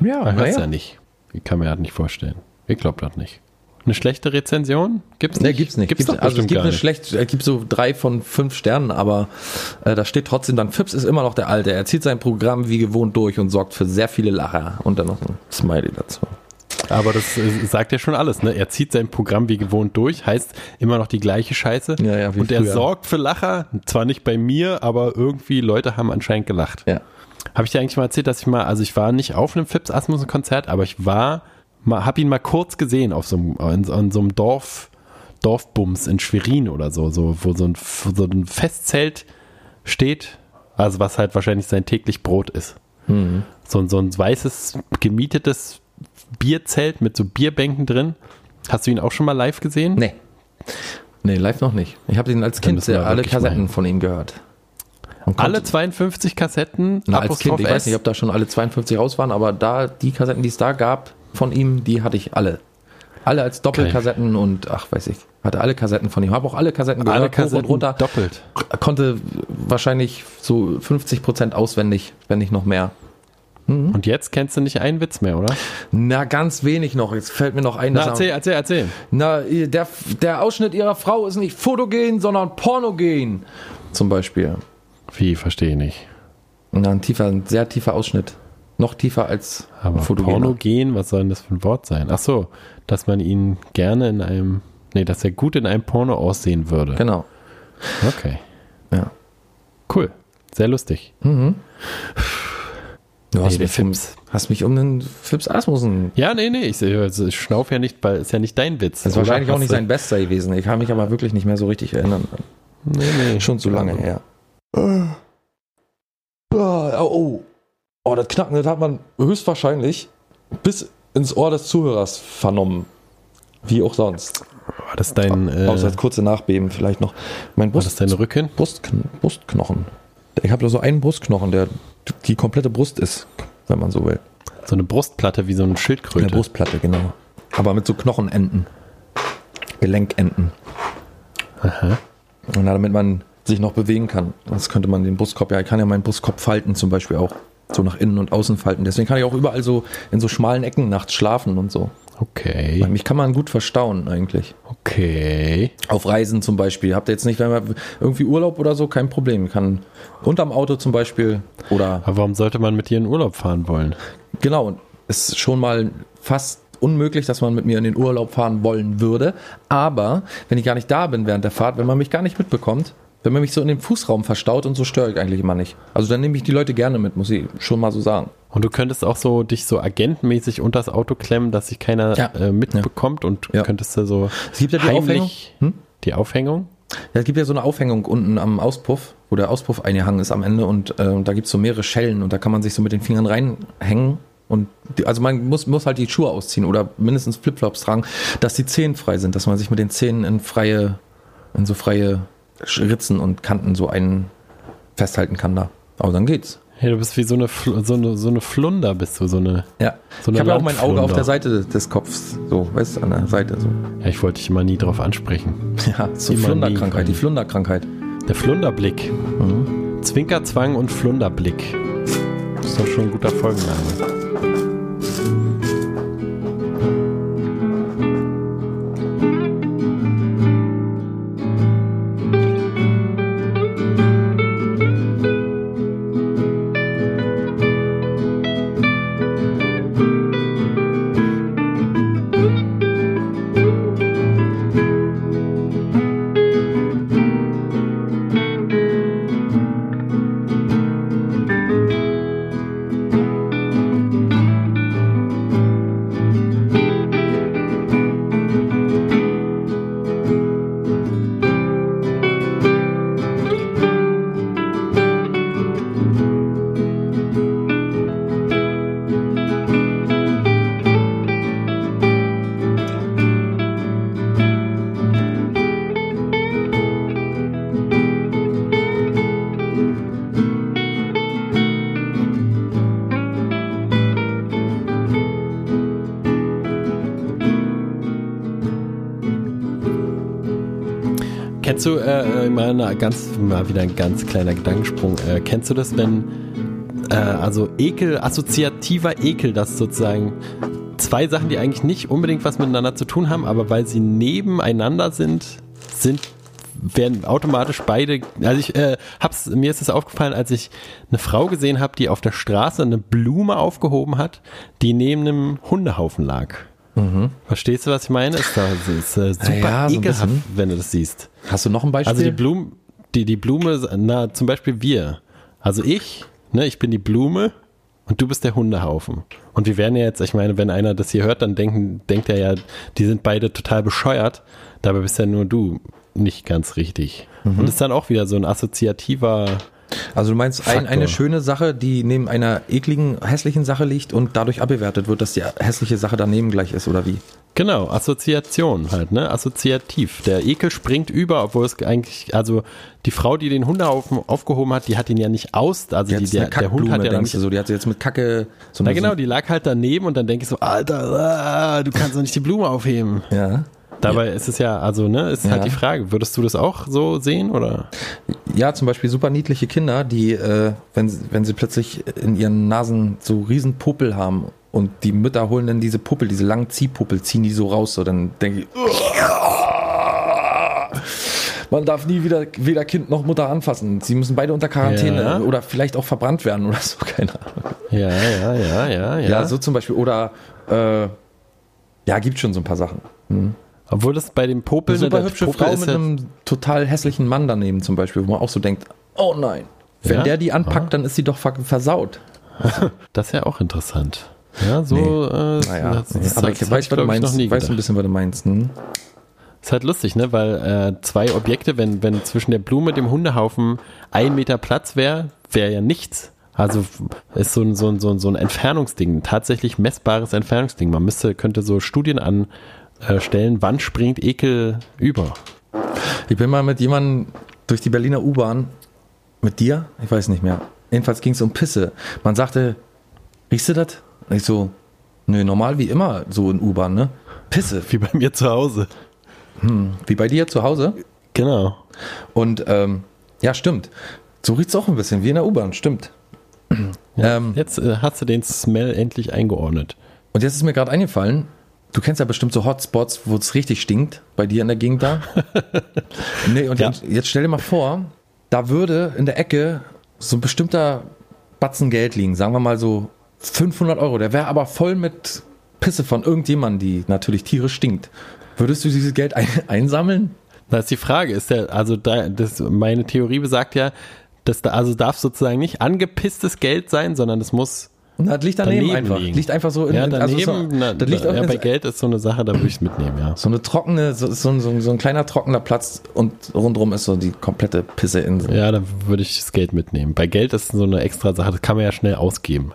Ja, es naja. ja nicht. Ich kann mir das nicht vorstellen. Ich glaube das nicht. Eine schlechte Rezension? Gibt's Nee, nicht? gibt's nicht. Gibt's Gibt's, also es gibt eine nicht. schlecht, es gibt so drei von fünf Sternen, aber äh, da steht trotzdem dann, Fips ist immer noch der Alte. Er zieht sein Programm wie gewohnt durch und sorgt für sehr viele Lacher. Und dann noch ein Smiley dazu. Aber das äh, sagt ja schon alles, ne? Er zieht sein Programm wie gewohnt durch, heißt immer noch die gleiche Scheiße. Ja, ja, und er früher. sorgt für Lacher, zwar nicht bei mir, aber irgendwie Leute haben anscheinend gelacht. Ja. Habe ich dir eigentlich mal erzählt, dass ich mal, also ich war nicht auf einem Fips Asmussen Konzert, aber ich war, habe ihn mal kurz gesehen auf so einem, in, in so einem Dorf, Dorfbums in Schwerin oder so, so wo so ein, so ein Festzelt steht, also was halt wahrscheinlich sein täglich Brot ist. Mhm. So, ein- so ein weißes, gemietetes Bierzelt mit so Bierbänken drin. Hast du ihn auch schon mal live gesehen? Nee. Nee, live noch nicht. Ich habe den als Kind sehr, alle Kassetten von ihm gehört. Alle konnte- 52 Kassetten, Na, als Kind, ich weiß S? nicht, ob da schon alle 52 raus waren, aber da, die Kassetten, die es da gab von ihm, die hatte ich alle. Alle als Doppelkassetten und, ach, weiß ich, hatte alle Kassetten von ihm. Habe auch alle Kassetten gehört, alle Kassetten und runter. doppelt. Konnte wahrscheinlich so 50 Prozent auswendig, wenn nicht noch mehr. Und jetzt kennst du nicht einen Witz mehr, oder? Na, ganz wenig noch. Jetzt fällt mir noch ein, Na, erzähl, er, erzähl, erzähl. na, der, der Ausschnitt ihrer Frau ist nicht fotogen, sondern pornogen. Zum Beispiel. Wie, verstehe ich nicht. Na, ein tiefer, ein sehr tiefer Ausschnitt. Noch tiefer als Aber fotogener. Pornogen, was soll denn das für ein Wort sein? Ach so, dass man ihn gerne in einem, nee, dass er gut in einem Porno aussehen würde. Genau. Okay, Ja. cool. Sehr lustig. Du hast, der mich um, Fips. hast mich um den Fips Asmussen. Ja, nee, nee, ich, also ich schnauf ja nicht, weil ist ja nicht dein Witz. Das ist wahrscheinlich auch nicht sein bester gewesen. Ich kann mich aber wirklich nicht mehr so richtig erinnern. Nee, nee. Schon zu lange her. Oh, oh. oh, das Knacken, das hat man höchstwahrscheinlich bis ins Ohr des Zuhörers vernommen. Wie auch sonst. War das dein, äh, Außer das kurze Nachbeben vielleicht noch. Mein war Brust, das dein Rücken? Brustkn Brustknochen. Ich habe da so einen Brustknochen, der die komplette Brust ist, wenn man so will. So eine Brustplatte wie so eine Schildkröte. Eine Brustplatte, genau. Aber mit so Knochenenden. Gelenkenden. Aha. Und damit man sich noch bewegen kann. Das könnte man den Brustkorb, ja, ich kann ja meinen Brustkorb falten zum Beispiel auch. So nach innen und außen falten. Deswegen kann ich auch überall so in so schmalen Ecken nachts schlafen und so. Okay. Weil Mich kann man gut verstauen eigentlich. Okay. Auf Reisen zum Beispiel. Habt ihr jetzt nicht, wenn man irgendwie Urlaub oder so, kein Problem. Ich kann unterm Auto zum Beispiel oder Aber warum sollte man mit dir in Urlaub fahren wollen? Genau, es ist schon mal fast unmöglich, dass man mit mir in den Urlaub fahren wollen würde. Aber wenn ich gar nicht da bin während der Fahrt, wenn man mich gar nicht mitbekommt, wenn man mich so in den Fußraum verstaut und so störe ich eigentlich immer nicht. Also dann nehme ich die Leute gerne mit, muss ich schon mal so sagen. Und du könntest auch so dich so agentmäßig unters Auto klemmen, dass sich keiner Ja. äh, mitbekommt und Ja. könntest du so Es gibt ja die Aufhängung. heimlich die Aufhängung. Ja, es gibt ja so eine Aufhängung unten am Auspuff, wo der Auspuff eingehangen ist am Ende und äh, da gibt es so mehrere Schellen und da kann man sich so mit den Fingern reinhängen. Und die, also man muss, muss halt die Schuhe ausziehen oder mindestens Flipflops tragen, dass die Zehen frei sind, dass man sich mit den Zähnen in freie, in so freie Ritzen und Kanten so einen festhalten kann da. Aber dann geht's. Hey, du bist wie so eine, Fl- so eine, so eine Flunder, bist du so eine. Ja. So eine ich habe ja auch mein Auge auf der Seite des Kopfs. So, weißt du, an der Seite so. Ja, ich wollte dich immer nie drauf ansprechen. Ja, so Immer Flunderkrankheit, die Flunderkrankheit. Der Flunderblick. Zwinkerzwang und Flunderblick. Das ist doch schon ein guter Folgenname. Ganz, mal wieder ein ganz kleiner Gedankensprung, äh, kennst du das, wenn, äh, also Ekel, assoziativer Ekel, das sozusagen zwei Sachen, die eigentlich nicht unbedingt was miteinander zu tun haben, aber weil sie nebeneinander sind, sind werden automatisch beide, also ich äh, hab's, mir ist es aufgefallen, als ich eine Frau gesehen habe, die auf der Straße eine Blume aufgehoben hat, die neben einem Hundehaufen lag. Verstehst du, was ich meine? Ist, da, ist äh, super Ja, so ekelhaft, bisschen. wenn du das siehst. Hast du noch ein Beispiel? Also die Blume, die, die Blume, na, zum Beispiel wir. Also ich, ne, ich bin die Blume und du bist der Hundehaufen. Und wir werden ja jetzt, ich meine, wenn einer das hier hört, dann denken, denkt er ja, die sind beide total bescheuert. Dabei bist ja nur du nicht ganz richtig. Mhm. Und das ist dann auch wieder so ein assoziativer, Also du meinst ein, eine schöne Sache, die neben einer ekligen, hässlichen Sache liegt und dadurch abgewertet wird, dass die hässliche Sache daneben gleich ist, oder wie? Genau, Assoziation halt, ne, assoziativ. Der Ekel springt über, obwohl es eigentlich, also die Frau, die den Hundehaufen aufgehoben hat, die hat ihn ja nicht aus, also die, der, der Hund hat ja dann denkst du nicht so, die hat sie jetzt mit Kacke so Na genau, die lag halt daneben und dann denke ich so, Alter, ah, du kannst doch nicht die Blume aufheben. Ja. Dabei ist es ja, also, ne, ist halt Ja. die Frage, würdest du das auch so sehen oder? Ja, zum Beispiel super niedliche Kinder, die, äh, wenn, sie- wenn sie plötzlich in ihren Nasen so riesen Puppel haben und die Mütter holen dann diese Puppel, diese langen Ziehpuppel, ziehen die so raus, so dann denke ich, man darf nie wieder weder Kind noch Mutter anfassen. Sie müssen beide unter Quarantäne Ja. oder vielleicht auch verbrannt werden oder so, keine Ahnung. Ja, ja, ja, ja, ja. Ja, so zum Beispiel. Oder äh, ja, gibt schon so ein paar Sachen. Obwohl das bei dem Popel, Eine super hübsche Popel Frau ist mit einem total hässlichen Mann daneben zum Beispiel, wo man auch so denkt, oh nein. Wenn Ja? der die anpackt, dann ist sie doch ver- versaut. das ist ja auch interessant. Ja, so, äh, Naja, das, nee, das, aber ich weiß, was du ich, du ein bisschen, was du meinst. Hm? Ist halt lustig, ne, weil äh, zwei Objekte, wenn, wenn zwischen der Blume und dem Hundehaufen ein Meter Platz wäre, wäre ja nichts. Also ist so ein, so, ein, so, ein, so ein Entfernungsding, ein tatsächlich messbares Entfernungsding. Man müsste, könnte so Studien anstellen, wann springt Ekel über. Ich bin mal mit jemandem durch die Berliner U-Bahn, mit dir, ich weiß nicht mehr. Jedenfalls ging es um Pisse. Man sagte, riechst du das? Und Ich so, nö, normal wie immer, so in U-Bahn, ne? Pisse, Wie bei mir zu Hause. wie bei dir zu Hause. Genau. Und ähm, ja, stimmt. So riecht's auch ein bisschen, wie in der U-Bahn, stimmt. Ähm, Jetzt äh, hast du den Smell endlich eingeordnet. Und jetzt ist mir gerade eingefallen, du kennst ja bestimmt so Hotspots, wo es richtig stinkt, bei dir in der Gegend da. nee, und Ja. jetzt, jetzt stell dir mal vor, da würde in der Ecke so ein bestimmter Batzen Geld liegen, sagen wir mal so 500 Euro, der wäre aber voll mit Pisse von irgendjemandem, die natürlich tierisch stinkt. Würdest du dieses Geld ein, einsammeln? Das ist die Frage, ist der, also da, das, meine Theorie besagt ja, dass da, also darf sozusagen nicht angepisstes Geld sein, sondern es muss Na, das liegt daneben, daneben einfach. liegen. Liegt einfach so in ja, also daneben, so, na, das liegt ja, auch in- bei Geld ist so eine Sache, da würde ich es mitnehmen, ja. so eine trockene, so, so, ein- so, so ein kleiner trockener Platz und rundrum ist so die komplette Pisseinsel. Ja, da würde ich das Geld mitnehmen. Bei Geld ist so eine extra Sache, das kann man ja schnell ausgeben.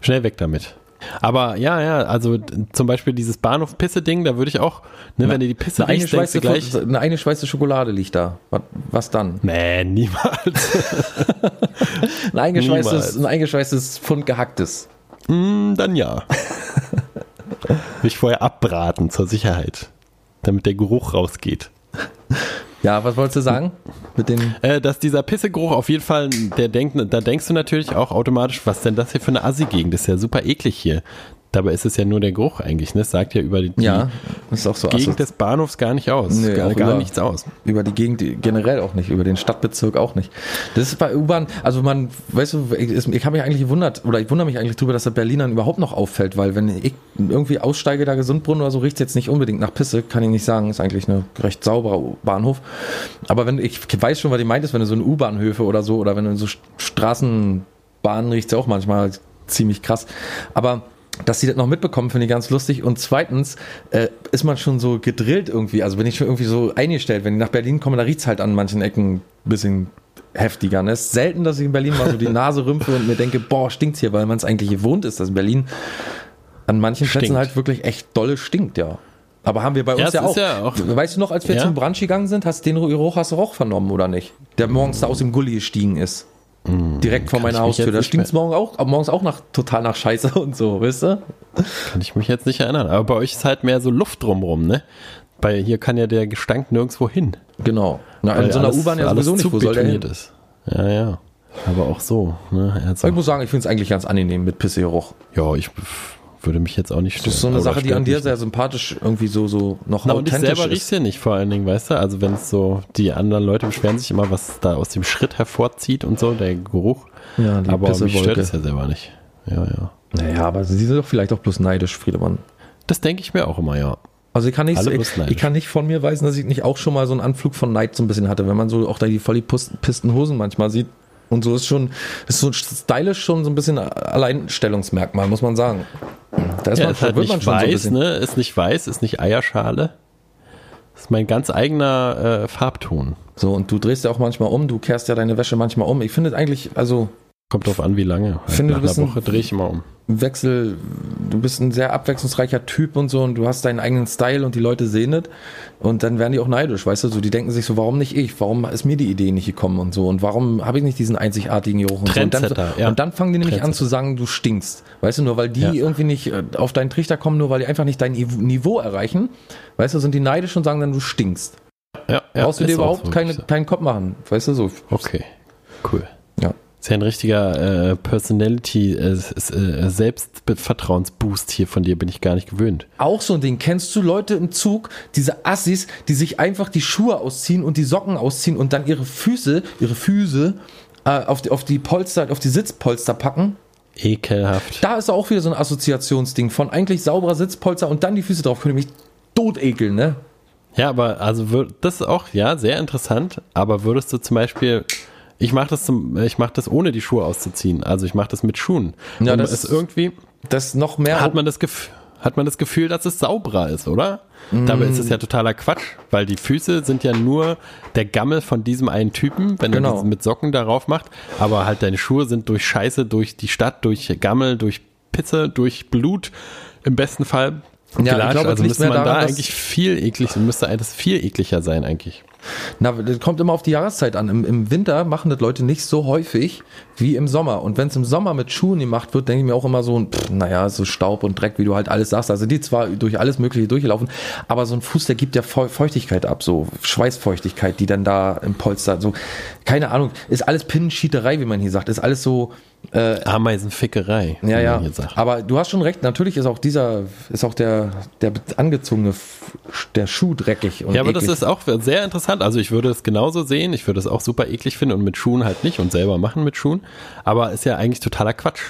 Schnell weg damit. Aber ja, ja, also zum Beispiel dieses Bahnhof-Pisse-Ding, da würde ich auch, ne, wenn du die Pisse Eine riechst, denkst gleich, eine eingeschweißte Schokolade liegt da. Was, was dann? nee, niemals. Ein eingeschweißtes, Niemals. ein eingeschweißtes Pfund gehacktes. Hm, dann ja. Will ich vorher abbraten zur Sicherheit, damit der Geruch rausgeht. Ja, was wolltest du sagen? Mit den. Äh, dass dieser Pissegeruch auf jeden Fall, der denkt, da denkst du natürlich auch automatisch, was denn das hier für eine Assi-Gegend? Ist ja super eklig hier. Dabei ist es ja nur der Geruch eigentlich, ne? Das sagt ja über die, Ja, das ist auch so Gegend des Bahnhofs gar nicht aus. Nee, gar gar über- nichts aus. über die Gegend generell auch nicht, über den Stadtbezirk auch nicht. Das ist bei U-Bahn, also man, weißt du, ich, ich habe mich eigentlich gewundert, oder ich wundere mich eigentlich drüber, dass der Berlinern überhaupt noch auffällt, weil wenn ich irgendwie aussteige, da Gesundbrunnen oder so, riecht jetzt nicht unbedingt nach Pisse, kann ich nicht sagen, ist eigentlich eine recht sauberer Bahnhof. Aber wenn, ich weiß schon, was die meint ist, wenn du so in U-Bahnhöfe oder so, oder wenn du in so Straßenbahnen riecht ja auch manchmal ziemlich krass. Aber dass sie das noch mitbekommen, finde ich ganz lustig. Und zweitens äh, ist man schon so gedrillt irgendwie. Also bin ich schon irgendwie so eingestellt. Wenn ich nach Berlin komme, da riecht's halt an manchen Ecken ein bisschen heftiger. Ne? Es ist selten, dass ich in Berlin mal so die Nase rümpfe und mir denke, boah, stinkt's hier, weil man es eigentlich gewohnt ist, dass in Berlin an manchen Plätzen Stinkt. halt wirklich echt dolle stinkt, ja. Aber haben wir bei Ja, uns es ja, ist auch. ja auch- Weißt du noch, als wir Ja. zum Brunch gegangen sind, hast du den Geruch hast du auch vernommen, oder nicht? Der morgens da aus dem Gully gestiegen ist. Direkt vor meiner Haustür. Da nicht stinkt's morgen auch, morgens auch nach, total nach Scheiße und so, weißt du? Kann ich mich jetzt nicht erinnern. Aber bei euch ist halt mehr so Luft drumrum, ne? Bei hier kann ja der Gestank nirgendwo hin. Genau. Na, in so einer U-Bahn ja alles sowieso nicht. Wo soll der hin? ist. Ja, ja. Aber auch so. Ne? Ich muss sagen, ich finde es eigentlich ganz angenehm mit Pissegeruch. ja, ich würde mich jetzt auch nicht stören. Das ist so eine Sache, die an dir mich sehr sympathisch irgendwie so, so noch Na, und ich authentisch selber riech's ist. ja nicht vor allen Dingen, weißt du? Also wenn es so, die anderen Leute beschweren sich immer, was da aus dem Schritt hervorzieht und so, der Geruch. Ja, die Aber mich Pissewolke. stört es ja selber nicht. Ja, ja. Naja, aber sie sind doch vielleicht auch bloß neidisch, Friedemann. Das denke ich mir auch immer, ja. Also ich kann nicht, ich, kann nicht von mir weisen, dass ich nicht auch schon mal so einen Anflug von Neid so ein bisschen hatte, wenn man so auch da die voll die Pistenhosen manchmal sieht. Und so ist schon, ist so stylisch schon so ein bisschen Alleinstellungsmerkmal, muss man sagen. Da ist ja man ist schon, halt wird man nicht schon so ein weiß, bisschen. ne? Ist nicht weiß, ist nicht Eierschale. Das ist mein ganz eigener äh, Farbton. So, und du drehst ja auch manchmal um, du kehrst ja deine Wäsche manchmal um. Ich finde eigentlich, also Kommt drauf an, wie lange. Halt Finde, Nach du bist einer ein- Woche drehe ich immer um. Wechsel, du bist ein sehr abwechslungsreicher Typ und so und du hast deinen eigenen Style und die Leute sehen es und dann werden die auch neidisch, weißt du, so die denken sich so, warum nicht ich, warum ist mir die Idee nicht gekommen und so und warum habe ich nicht diesen einzigartigen Geruch und so und dann, ja. und dann fangen die nämlich an zu sagen, du stinkst, weißt du, nur weil die Ja. irgendwie nicht äh, auf deinen Trichter kommen, nur weil die einfach nicht dein Nive- Niveau erreichen, weißt du, sind die neidisch und sagen dann, du stinkst. Ja, ja, Brauchst du dir überhaupt so. keine, keinen Kopf machen, weißt du, so. Okay, cool. Ja. Ist ja ein richtiger äh, Personality, äh, äh, Selbstvertrauensboost hier von dir, bin ich gar nicht gewöhnt. Auch so ein Ding. Kennst du Leute im Zug, diese Assis, die sich einfach die Schuhe ausziehen und die Socken ausziehen und dann ihre Füße, ihre Füße äh, auf, die, auf die Polster, auf die Sitzpolster packen? Ekelhaft. Da ist auch wieder so ein Assoziationsding von eigentlich sauberer Sitzpolster und dann die Füße drauf. Könnte mich totekeln, ne? Ja, aber also das ist auch, ja, sehr interessant, aber würdest du zum Beispiel, ich mache das zum, ich mache das ohne die Schuhe auszuziehen, also ich mache das mit Schuhen. Ja, Und das ist irgendwie, Das noch mehr. hat man das Gefühl, hat man das Gefühl, dass es sauberer ist, oder? Dabei ist es Mm. ja totaler Quatsch, weil die Füße sind ja nur der Gammel von diesem einen Typen, wenn er Genau. das mit Socken darauf macht. Aber halt deine Schuhe sind durch Scheiße, durch die Stadt, durch Gammel, durch Pisse, durch Blut im besten Fall. ich gelatscht. glaube, also müsste man daran, da eigentlich viel eklig, müsste das viel ekliger sein eigentlich. Na, das kommt immer auf die Jahreszeit an. Im, Im Winter machen das Leute nicht so häufig wie im Sommer. Und wenn es im Sommer mit Schuhen gemacht wird, denke ich mir auch immer so, pff, naja, so Staub und Dreck, wie du halt alles sagst. Also die zwar durch alles Mögliche durchlaufen, aber so ein Fuß, der gibt ja Feu- Feuchtigkeit ab, so Schweißfeuchtigkeit, die dann da im Polster, so, keine Ahnung, ist alles Pinnenschieterei, wie man hier sagt. Ist alles so, Ameisenfickerei, wie ja, man ja. hier sagt. Aber du hast schon recht, natürlich ist auch dieser, ist auch der, der angezogene, F- der Schuh dreckig. Und Ja, aber das eklig. ist auch sehr interessant. Also ich würde es genauso sehen. Ich würde es auch super eklig finden und mit Schuhen halt nicht und selber machen mit Schuhen. Aber ist ja eigentlich totaler Quatsch.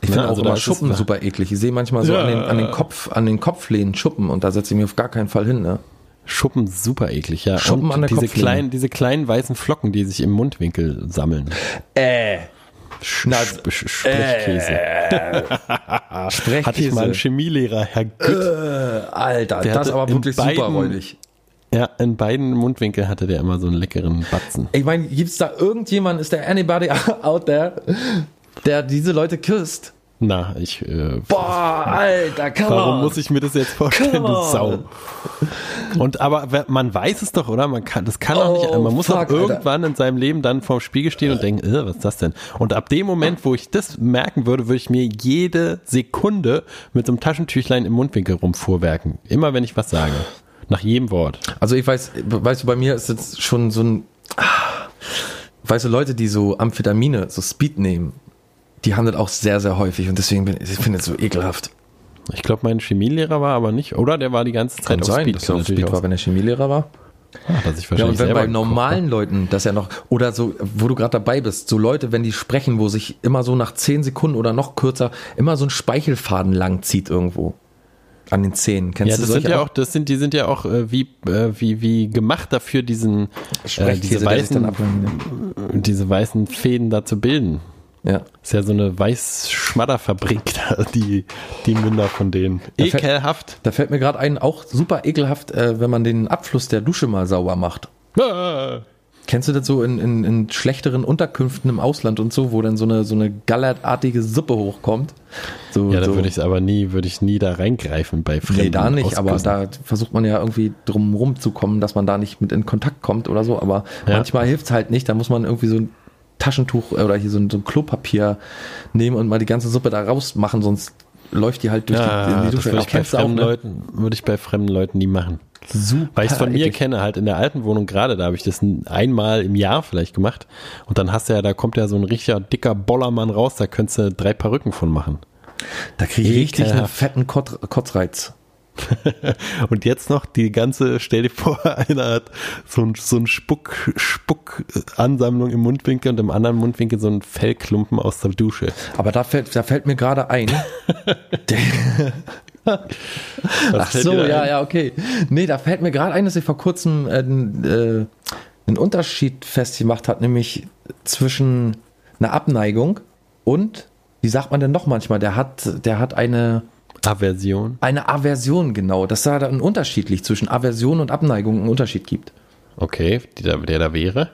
Ich finde Ne? auch Also da immer Schuppen super eklig. Ich sehe manchmal so Ja. an, den, an den Kopf, an den Kopflehnen Schuppen und da setze ich mich auf gar keinen Fall hin. Ne? Schuppen super eklig, ja. Schuppen und an der diese Kopflinie. kleinen, diese kleinen weißen Flocken, die sich im Mundwinkel sammeln. Äh. Sch Na, Sch Sprechkäse. Sprechkäse. Hatte ich mal einen Chemielehrer, Herr Gütt. äh, Alter, Der das aber wirklich super beiden- räudig. Ja, in beiden Mundwinkeln hatte der immer so einen leckeren Batzen. Ich meine, gibt's da irgendjemand, ist there anybody out there, der diese Leute küsst? Na, ich. Äh, Boah, Alter, come Warum on. muss ich mir das jetzt vorstellen, du. Sau? Und aber man weiß es doch, oder? Man kann, das kann doch nicht. Oh, Man muss fuck, doch irgendwann in seinem Leben dann vorm Spiegel stehen und denken, äh, was ist das denn? Und ab dem Moment, wo ich das merken würde, würde ich mir jede Sekunde mit so einem Taschentüchlein im Mundwinkel rumfuhrwerken. Immer wenn ich was sage. Nach jedem Wort. Also ich weiß, weißt du, bei mir ist jetzt schon so ein, ah, weißt du, Leute, die so Amphetamine, so Speed nehmen, die haben das auch sehr, sehr häufig und deswegen bin ich finde es so ekelhaft. Ich glaube, mein Chemielehrer war aber nicht, oder? Der war die ganze Zeit Kann auf sein, Speed. dass er auf Speed war, wenn er Chemielehrer war. Ah, dass ich Ja, wahrscheinlich und wenn bei normalen Leuten das ja noch, oder so, wo du gerade dabei bist, so Leute, wenn die sprechen, wo sich immer so nach 10 Sekunden oder noch kürzer immer so ein Speichelfaden lang zieht irgendwo. An den Zähnen. Kennst Ja, du das sind ja auch, das sind, die sind ja auch äh, wie, äh, wie, wie gemacht dafür, diesen, äh, diese, weißen, diese weißen Fäden da zu bilden. Ja. Ist ja so eine Weiß-Schmadderfabrik, da, die, die Münder von denen. Da fällt- Ekelhaft. Da fällt mir gerade ein, auch super ekelhaft, äh, wenn man den Abfluss der Dusche mal sauber macht. Ah. Kennst du das so in, in, in schlechteren Unterkünften im Ausland und so, wo dann so eine, so eine gallertartige Suppe hochkommt? So, Ja, da so. würde ich aber nie, würde ich nie da reingreifen bei fremden Nee, da nicht, aber Ausgüssen. da versucht man ja irgendwie drum rumzukommen, dass man da nicht mit in Kontakt kommt oder so. Aber Ja. manchmal hilft es halt nicht. Da muss man irgendwie so ein Taschentuch oder hier so ein, so ein Klopapier nehmen und mal die ganze Suppe da rausmachen, sonst läuft die halt durch Ja, die, in die das Dusche. würde ich, bei du auch, fremden ne? Leuten, würde ich bei fremden Leuten nie machen. Super Weil ich es von mir eklig. kenne, halt in der alten Wohnung gerade, da habe ich das ein- einmal im Jahr vielleicht gemacht. Und dann hast du ja, da kommt ja so ein richtiger dicker Bollermann raus, da könntest du drei Perücken von machen. Da kriege ich richtig einen fetten Kot Kotzreiz. Und jetzt noch die ganze, stell dir vor, einer hat so ein, so ein Spuck, Spuck-Ansammlung im Mundwinkel und im anderen Mundwinkel so ein Fellklumpen aus der Dusche. Aber da fällt, da fällt mir gerade ein. Ach so, ja, ein? ja, okay. Nee, da fällt mir gerade ein, dass ich vor kurzem äh, äh, einen Unterschied festgemacht hat, nämlich zwischen einer Abneigung und, wie sagt man denn noch manchmal, der hat, der hat eine, Aversion. eine Aversion, genau. Dass da ein Unterschied liegt zwischen Aversion und Abneigung, einen Unterschied gibt. Okay, da, der da wäre.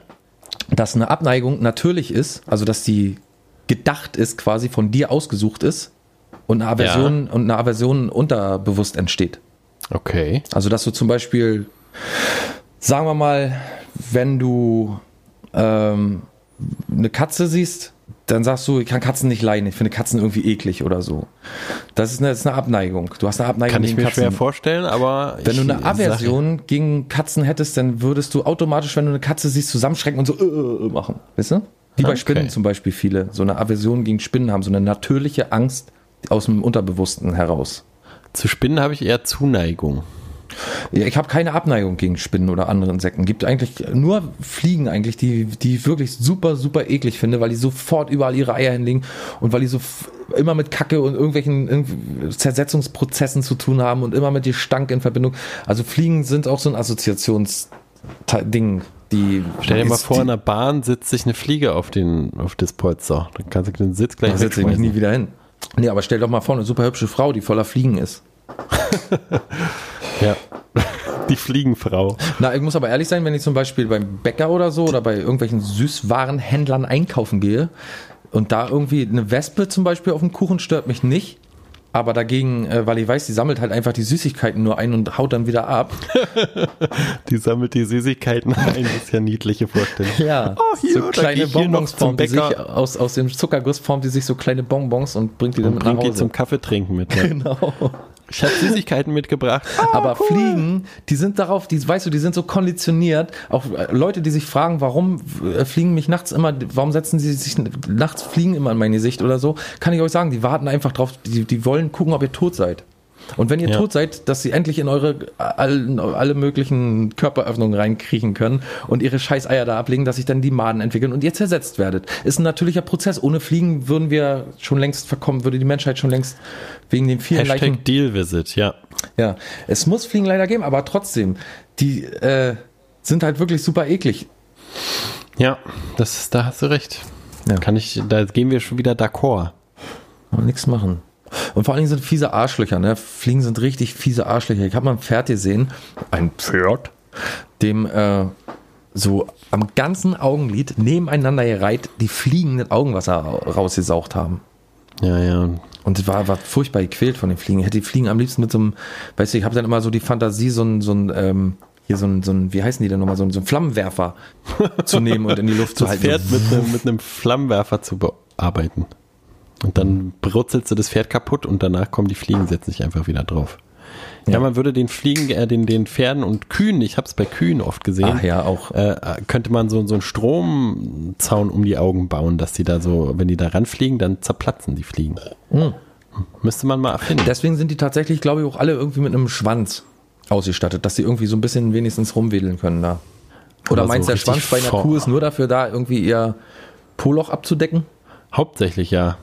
Dass eine Abneigung natürlich ist, also dass die gedacht ist, quasi von dir ausgesucht ist und eine Aversion und eine Aversion unterbewusst entsteht. Okay. Also, dass du zum Beispiel, sagen wir mal, wenn du ähm, eine Katze siehst, dann sagst du, ich kann Katzen nicht leiden, ich finde Katzen irgendwie eklig oder so. Das ist eine, das ist eine Abneigung. Du hast eine Abneigung Kann ich gegen mir Katzen. schwer vorstellen, aber. Wenn du ich eine sag- Aversion gegen Katzen hättest, dann würdest du automatisch, wenn du eine Katze siehst, zusammenschrecken und so äh, äh, machen. Weißt du? Wie bei Okay. Spinnen zum Beispiel viele. So eine Aversion gegen Spinnen haben, so eine natürliche Angst aus dem Unterbewussten heraus. Zu Spinnen habe ich eher Zuneigung. Ich habe keine Abneigung gegen Spinnen oder andere Insekten. Gibt eigentlich nur Fliegen eigentlich, die, die ich wirklich super, super eklig finde, weil die sofort überall ihre Eier hinlegen und weil die so immer mit Kacke und irgendwelchen Zersetzungsprozessen zu tun haben und immer mit Gestank in Verbindung. Also Fliegen sind auch so ein Assoziationsding, die. Stell dir mal vor, in der Bahn sitzt sich eine Fliege auf, den, auf das Polster. Dann kannst du den Sitz gleich da setze ich mich nie wieder hin. Nee, aber stell doch mal vor, eine super hübsche Frau, die voller Fliegen ist. Ja. Die Fliegenfrau. Na, ich muss aber ehrlich sein, wenn ich zum Beispiel beim Bäcker oder so oder bei irgendwelchen Süßwarenhändlern einkaufen gehe und da irgendwie eine Wespe zum Beispiel auf dem Kuchen stört mich nicht. Aber dagegen, äh, weil ich weiß, die sammelt halt einfach die Süßigkeiten nur ein und haut dann wieder ab. Die sammelt die Süßigkeiten ein. Das ist ja niedliche Vorstellung. Ja, Oh, hier, so kleine Bonbons formt die sich, aus, aus dem Zuckerguss formt die sich so kleine Bonbons und bringt die dann Und mit nach bringt die Hause. zum Kaffeetrinken mit. Ne? genau. Ich habe Süßigkeiten mitgebracht. Aber Fliegen, die sind darauf, die, weißt du, die sind so konditioniert. Auch äh, Leute, die sich fragen, warum äh, fliegen mich nachts immer, warum setzen sie sich nachts Fliegen immer in mein Gesicht oder so, kann ich euch sagen, die warten einfach drauf, die, die wollen gucken, ob ihr tot seid. Und wenn ihr Ja. tot seid, dass sie endlich in eure all, alle möglichen Körperöffnungen reinkriechen können und ihre scheiß Eier da ablegen, dass sich dann die Maden entwickeln und ihr zersetzt werdet. Ist ein natürlicher Prozess. Ohne Fliegen würden wir schon längst verkommen, würde die Menschheit schon längst wegen den vielen Leichen Hashtag Dealvisit, ja. ja, es muss Fliegen leider geben, aber trotzdem, die äh, sind halt wirklich super eklig. Ja, das, da hast du recht. Ja. Kann ich, da gehen wir schon wieder d'accord. Aber nichts machen. Und vor allen Dingen sind fiese Arschlöcher, ne? Fliegen sind richtig fiese Arschlöcher. Ich habe mal ein Pferd gesehen, ein Pferd, dem äh, so am ganzen Augenlid nebeneinander gereiht die Fliegen das Augenwasser ra- rausgesaugt haben. Ja, ja. Und es war, war furchtbar gequält von den Fliegen. Ich hätte die Fliegen am liebsten mit so einem, weißt du, ich habe dann immer so die Fantasie, so ein, so ein, ähm, hier so ein, so ein, wie heißen die denn nochmal, so ein, so ein Flammenwerfer zu nehmen und in die Luft zu Das halten. Pferd mit einem, mit einem Flammenwerfer zu bearbeiten. Und dann brutzelst du das Pferd kaputt und danach kommen die Fliegen, setzen sich einfach wieder drauf. Ja, Ja. man würde den Fliegen, äh, den, den Pferden und Kühen, ich habe es bei Kühen oft gesehen, Ach ja, auch. äh, könnte man so, so einen Stromzaun um die Augen bauen, dass die da so, wenn die da ranfliegen, dann zerplatzen die Fliegen. Hm. Müsste man mal erfinden. Deswegen sind die tatsächlich, glaube ich, auch alle irgendwie mit einem Schwanz ausgestattet, dass sie irgendwie so ein bisschen wenigstens rumwedeln können da. Oder Aber meinst so du, der richtig Schwanz bei einer Kuh ist nur dafür da, irgendwie ihr Poloch abzudecken? Hauptsächlich ja.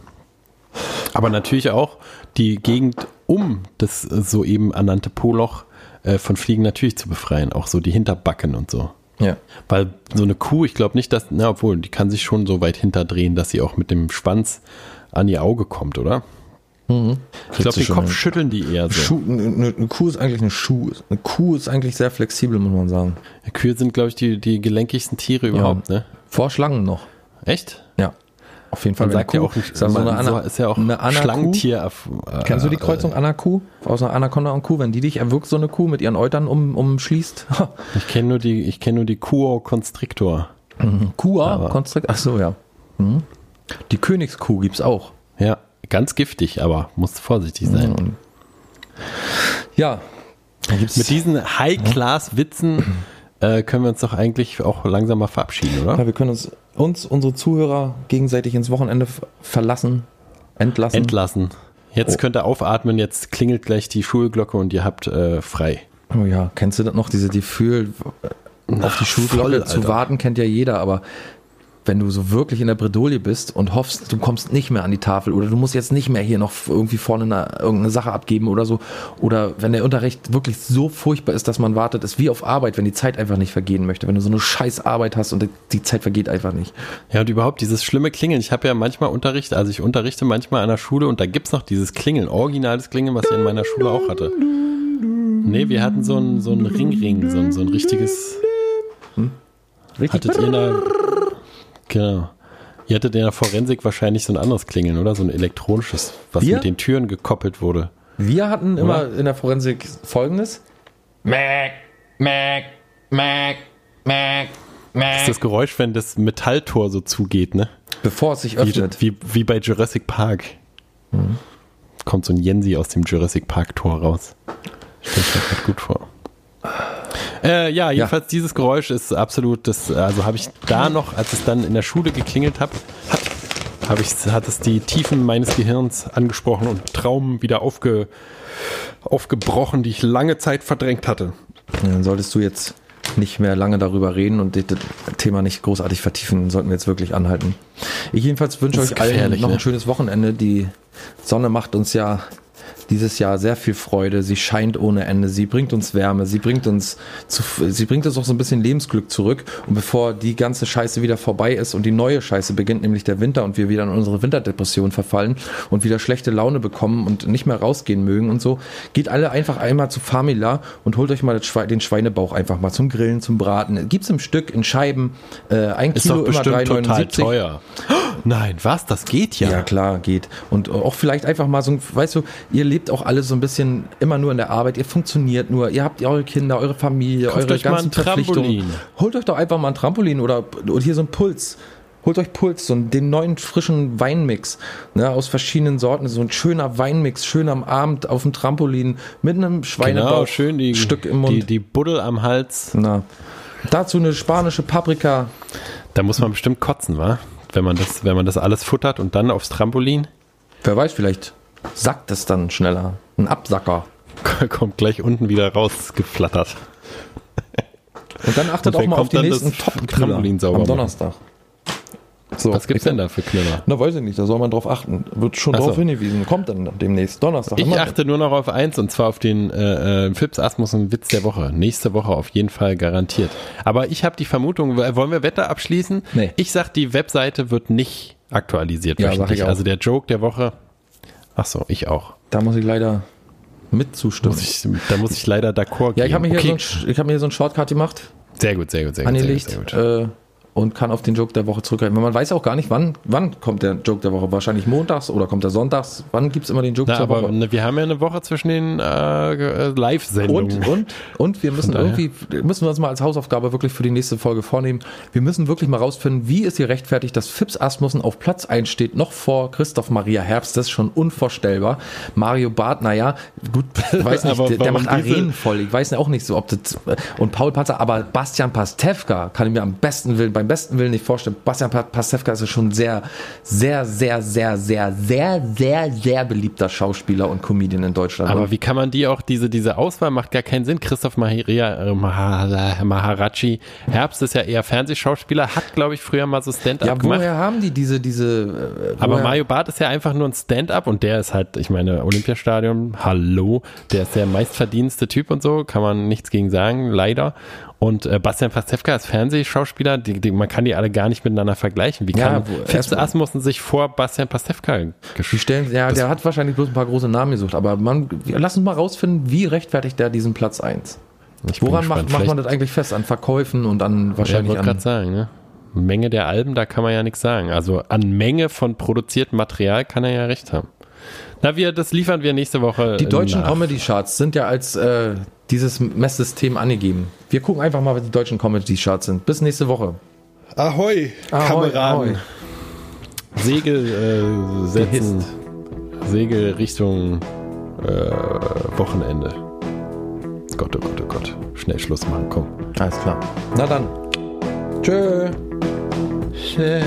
Aber natürlich auch die Gegend um das soeben ernannte Poloch äh, von Fliegen natürlich zu befreien. Auch so die Hinterbacken und so. Ja. Weil so eine Kuh, ich glaube nicht, dass, na, obwohl, die kann sich schon so weit hinterdrehen, dass sie auch mit dem Schwanz an ihr Auge kommt, oder? Ich glaube, den Kopf hin. schütteln die eher so. Schuh, eine, eine Kuh ist eigentlich eine Schuh. Eine Kuh ist eigentlich sehr flexibel, muss man sagen. Kühe sind, glaube ich, die, die gelenkigsten Tiere überhaupt, ne? Vor Schlangen noch. Echt? Ja. Auf jeden Fall. Man sagt ja eine auch, Kuh- ist, ja so eine Ana, ist ja auch eine Anakuh. Schlangentier. Äh, Kennst du die Kreuzung Anakuh? Aus einer Anaconda und Kuh, wenn die dich erwürgt, so eine Kuh mit ihren Eutern um, umschließt? Ich kenne nur die, ich kenne nur die Kuo Constrictor. Kua, Aber- Konstrukt, ach so, ja. Mhm. Die Königskuh gibt's auch. Ja, ganz giftig, aber muss vorsichtig sein. Ja. Da gibt's Mit diesen High-Class-Witzen äh, können wir uns doch eigentlich auch langsam mal verabschieden, oder? ja, wir können uns, uns, unsere Zuhörer gegenseitig ins Wochenende verlassen, entlassen. Entlassen. Jetzt Oh. könnt ihr aufatmen, jetzt klingelt gleich die Schulglocke und ihr habt äh, frei. Oh ja, kennst du das noch, diese Gefühl, auf die Schulglocke voll, zu warten, kennt ja jeder, aber wenn du so wirklich in der Bredouille bist und hoffst, du kommst nicht mehr an die Tafel oder du musst jetzt nicht mehr hier noch irgendwie vorne eine, irgendeine Sache abgeben oder so, oder wenn der Unterricht wirklich so furchtbar ist, dass man wartet, ist wie auf Arbeit, wenn die Zeit einfach nicht vergehen möchte, wenn du so eine scheiß Arbeit hast und die Zeit vergeht einfach nicht. Ja, und überhaupt dieses schlimme Klingeln. Ich habe ja manchmal Unterricht, also ich unterrichte manchmal an der Schule und da gibt's noch dieses Klingeln, originales Klingeln, was ich in meiner Schule auch hatte. Nee, wir hatten so ein, so ein Ring-Ring, so ein, so ein richtiges. Richtig? Hattet ihr der. Genau. Ihr hattet in der Forensik wahrscheinlich so ein anderes Klingeln, oder? So ein elektronisches, was Wir? mit den Türen gekoppelt wurde. Wir hatten immer in der Forensik folgendes. Mac, Mac, Mac, Mac, Das Mac. ist das Geräusch, wenn das Metalltor so zugeht, ne? Bevor es sich Wie, öffnet. wie, wie bei Jurassic Park. Kommt so ein Jensi aus dem Jurassic Park Tor raus. Stell ich mir grad gut vor. Äh, ja, jedenfalls dieses Geräusch ist absolut das, also habe ich da noch, als es dann in der Schule geklingelt hab, hat, habe ich, hat es die Tiefen meines Gehirns angesprochen und Traumen wieder aufge, aufgebrochen, die ich lange Zeit verdrängt hatte. Dann solltest du jetzt nicht mehr lange darüber reden und das Thema nicht großartig vertiefen, sollten wir jetzt wirklich anhalten. Ich jedenfalls wünsche euch allen noch ein ne? schönes Wochenende. Die Sonne macht uns ja dieses Jahr sehr viel Freude. Sie scheint ohne Ende. Sie bringt uns Wärme. Sie bringt uns, zu, sie bringt uns auch so ein bisschen Lebensglück zurück. Und bevor die ganze Scheiße wieder vorbei ist und die neue Scheiße beginnt, nämlich der Winter und wir wieder in unsere Winterdepression verfallen und wieder schlechte Laune bekommen und nicht mehr rausgehen mögen und so, geht alle einfach einmal zu Famila und holt euch mal Schwe den Schweinebauch einfach mal zum Grillen, zum Braten. Gibt's im Stück in Scheiben. Äh, ein Ist Kilo doch immer bestimmt total 3,79. teuer. Nein, was? Das geht ja. Ja, klar, geht. Und auch vielleicht einfach mal so, ein- weißt du, ihr lebt auch alle so ein bisschen immer nur in der Arbeit, ihr funktioniert nur, ihr habt eure Kinder, eure Familie, Kauft eure euch mal ganzen ein Trampolin. Verpflichtungen. Holt euch doch einfach mal ein Trampolin oder, oder hier so ein Puls. Holt euch Puls, so den neuen frischen Weinmix ne, aus verschiedenen Sorten, so ein schöner Weinmix, schön am Abend auf dem Trampolin mit einem Schweinebauch, Genau, schön die, Stück im Mund. Die, die Buddel am Hals. Na. Dazu eine spanische Paprika. Da muss man bestimmt kotzen, wa? Wenn man das, wenn man das alles futtert und dann aufs Trampolin, Wer weiß, vielleicht sackt es dann schneller. Ein Absacker. kommt gleich unten wieder rausgeflattert. Und dann achtet Und auch mal auf die nächsten top am? Donnerstag. So, Was gibt's denn da für Knüller? Na, weiß ich nicht, da soll man drauf achten. Wird schon Ach so. drauf hingewiesen. Kommt dann demnächst, Donnerstag. Ich achte nur noch auf eins und zwar auf den äh, äh, Fips Asmussen Witz der Woche. Nächste Woche auf jeden Fall garantiert. Aber ich habe die Vermutung, wollen wir Wetter abschließen? Nee. Ich sag, die Webseite wird nicht aktualisiert Ja, wöchentlich. ich auch. Also der Joke der Woche. Ach so, ich auch. Da muss ich leider mit zustimmen. Muss ich, da muss ich leider d'accord ja, ich habe mir, hier okay. so ein, ich hab mir hier so ein Shortcut gemacht, Sehr gut, sehr gut, sehr gut. angelegt Sehr gut, sehr gut. Äh, und kann auf den Joke der Woche zurückgreifen. Man weiß auch gar nicht, wann, wann kommt der Joke der Woche. Wahrscheinlich montags oder kommt er sonntags. Wann gibt's immer den Joke Na, zur aber Woche? ne, wir haben ja eine Woche zwischen den äh, äh, Live-Sendungen. Und, und, und wir müssen irgendwie, müssen wir uns mal als Hausaufgabe wirklich für die nächste Folge vornehmen. Wir müssen wirklich mal rausfinden, wie ist hier rechtfertigt, dass Fips Asmussen auf Platz 1 steht, noch vor Christoph Maria Herbst. Das ist schon unvorstellbar. Mario Barth, naja, gut, weiß nicht, der, der macht Arenen voll. Ich weiß auch nicht so, ob das, und Paul Patzer, aber Bastian Pastewka kann ich mir am besten Willen, beim besten Willen nicht vorstellen. Bastian Pa- Pastewka ist ja schon sehr, sehr, sehr, sehr, sehr, sehr, sehr, sehr beliebter Schauspieler und Comedian in Deutschland. Aber wie kann man die auch, diese, diese Auswahl macht gar keinen Sinn. Christoph Maharia, äh, Maha- Maharaji, Herbst ist ja eher Fernsehschauspieler, hat, glaube ich, früher mal so Stand-up ja, gemacht. woher haben die diese, diese, äh, Aber Mario Barth ist ja einfach nur ein Stand-up und der ist halt, ich meine, Olympiastadion, hallo, der ist der meistverdienste Typ und so, kann man nichts gegen sagen, leider. Und äh, Bastian Pastewka ist Fernsehschauspieler, die, die, man kann die alle gar nicht miteinander vergleichen. Wie Ja, kann Fips erstmal- Asmussen sich vor Bastian Pastewka stellen, ja, der hat wahrscheinlich bloß ein paar große Namen gesucht, aber man, lass uns mal rausfinden, wie rechtfertigt der diesen Platz 1? Ich Woran macht, macht man das eigentlich fest? An Verkäufen und an Ja, wahrscheinlich wollte gerade an. sagen, ne? Menge der Alben, da kann man ja nichts sagen. Also an Menge von produziertem Material kann er ja recht haben. Na, wir, das liefern wir nächste Woche. Die deutschen nach. Comedy-Charts sind ja als äh, dieses Messsystem angegeben. Wir gucken einfach mal, was die deutschen Comedy-Charts sind. Bis nächste Woche. Ahoi, Ahoi, Kameraden. ahoi. Segel äh, setzen. Segel Richtung äh, Wochenende. Gott, oh Gott, oh Gott. Schnell Schluss machen, komm. Alles klar. Na dann. Tschö. Tschö.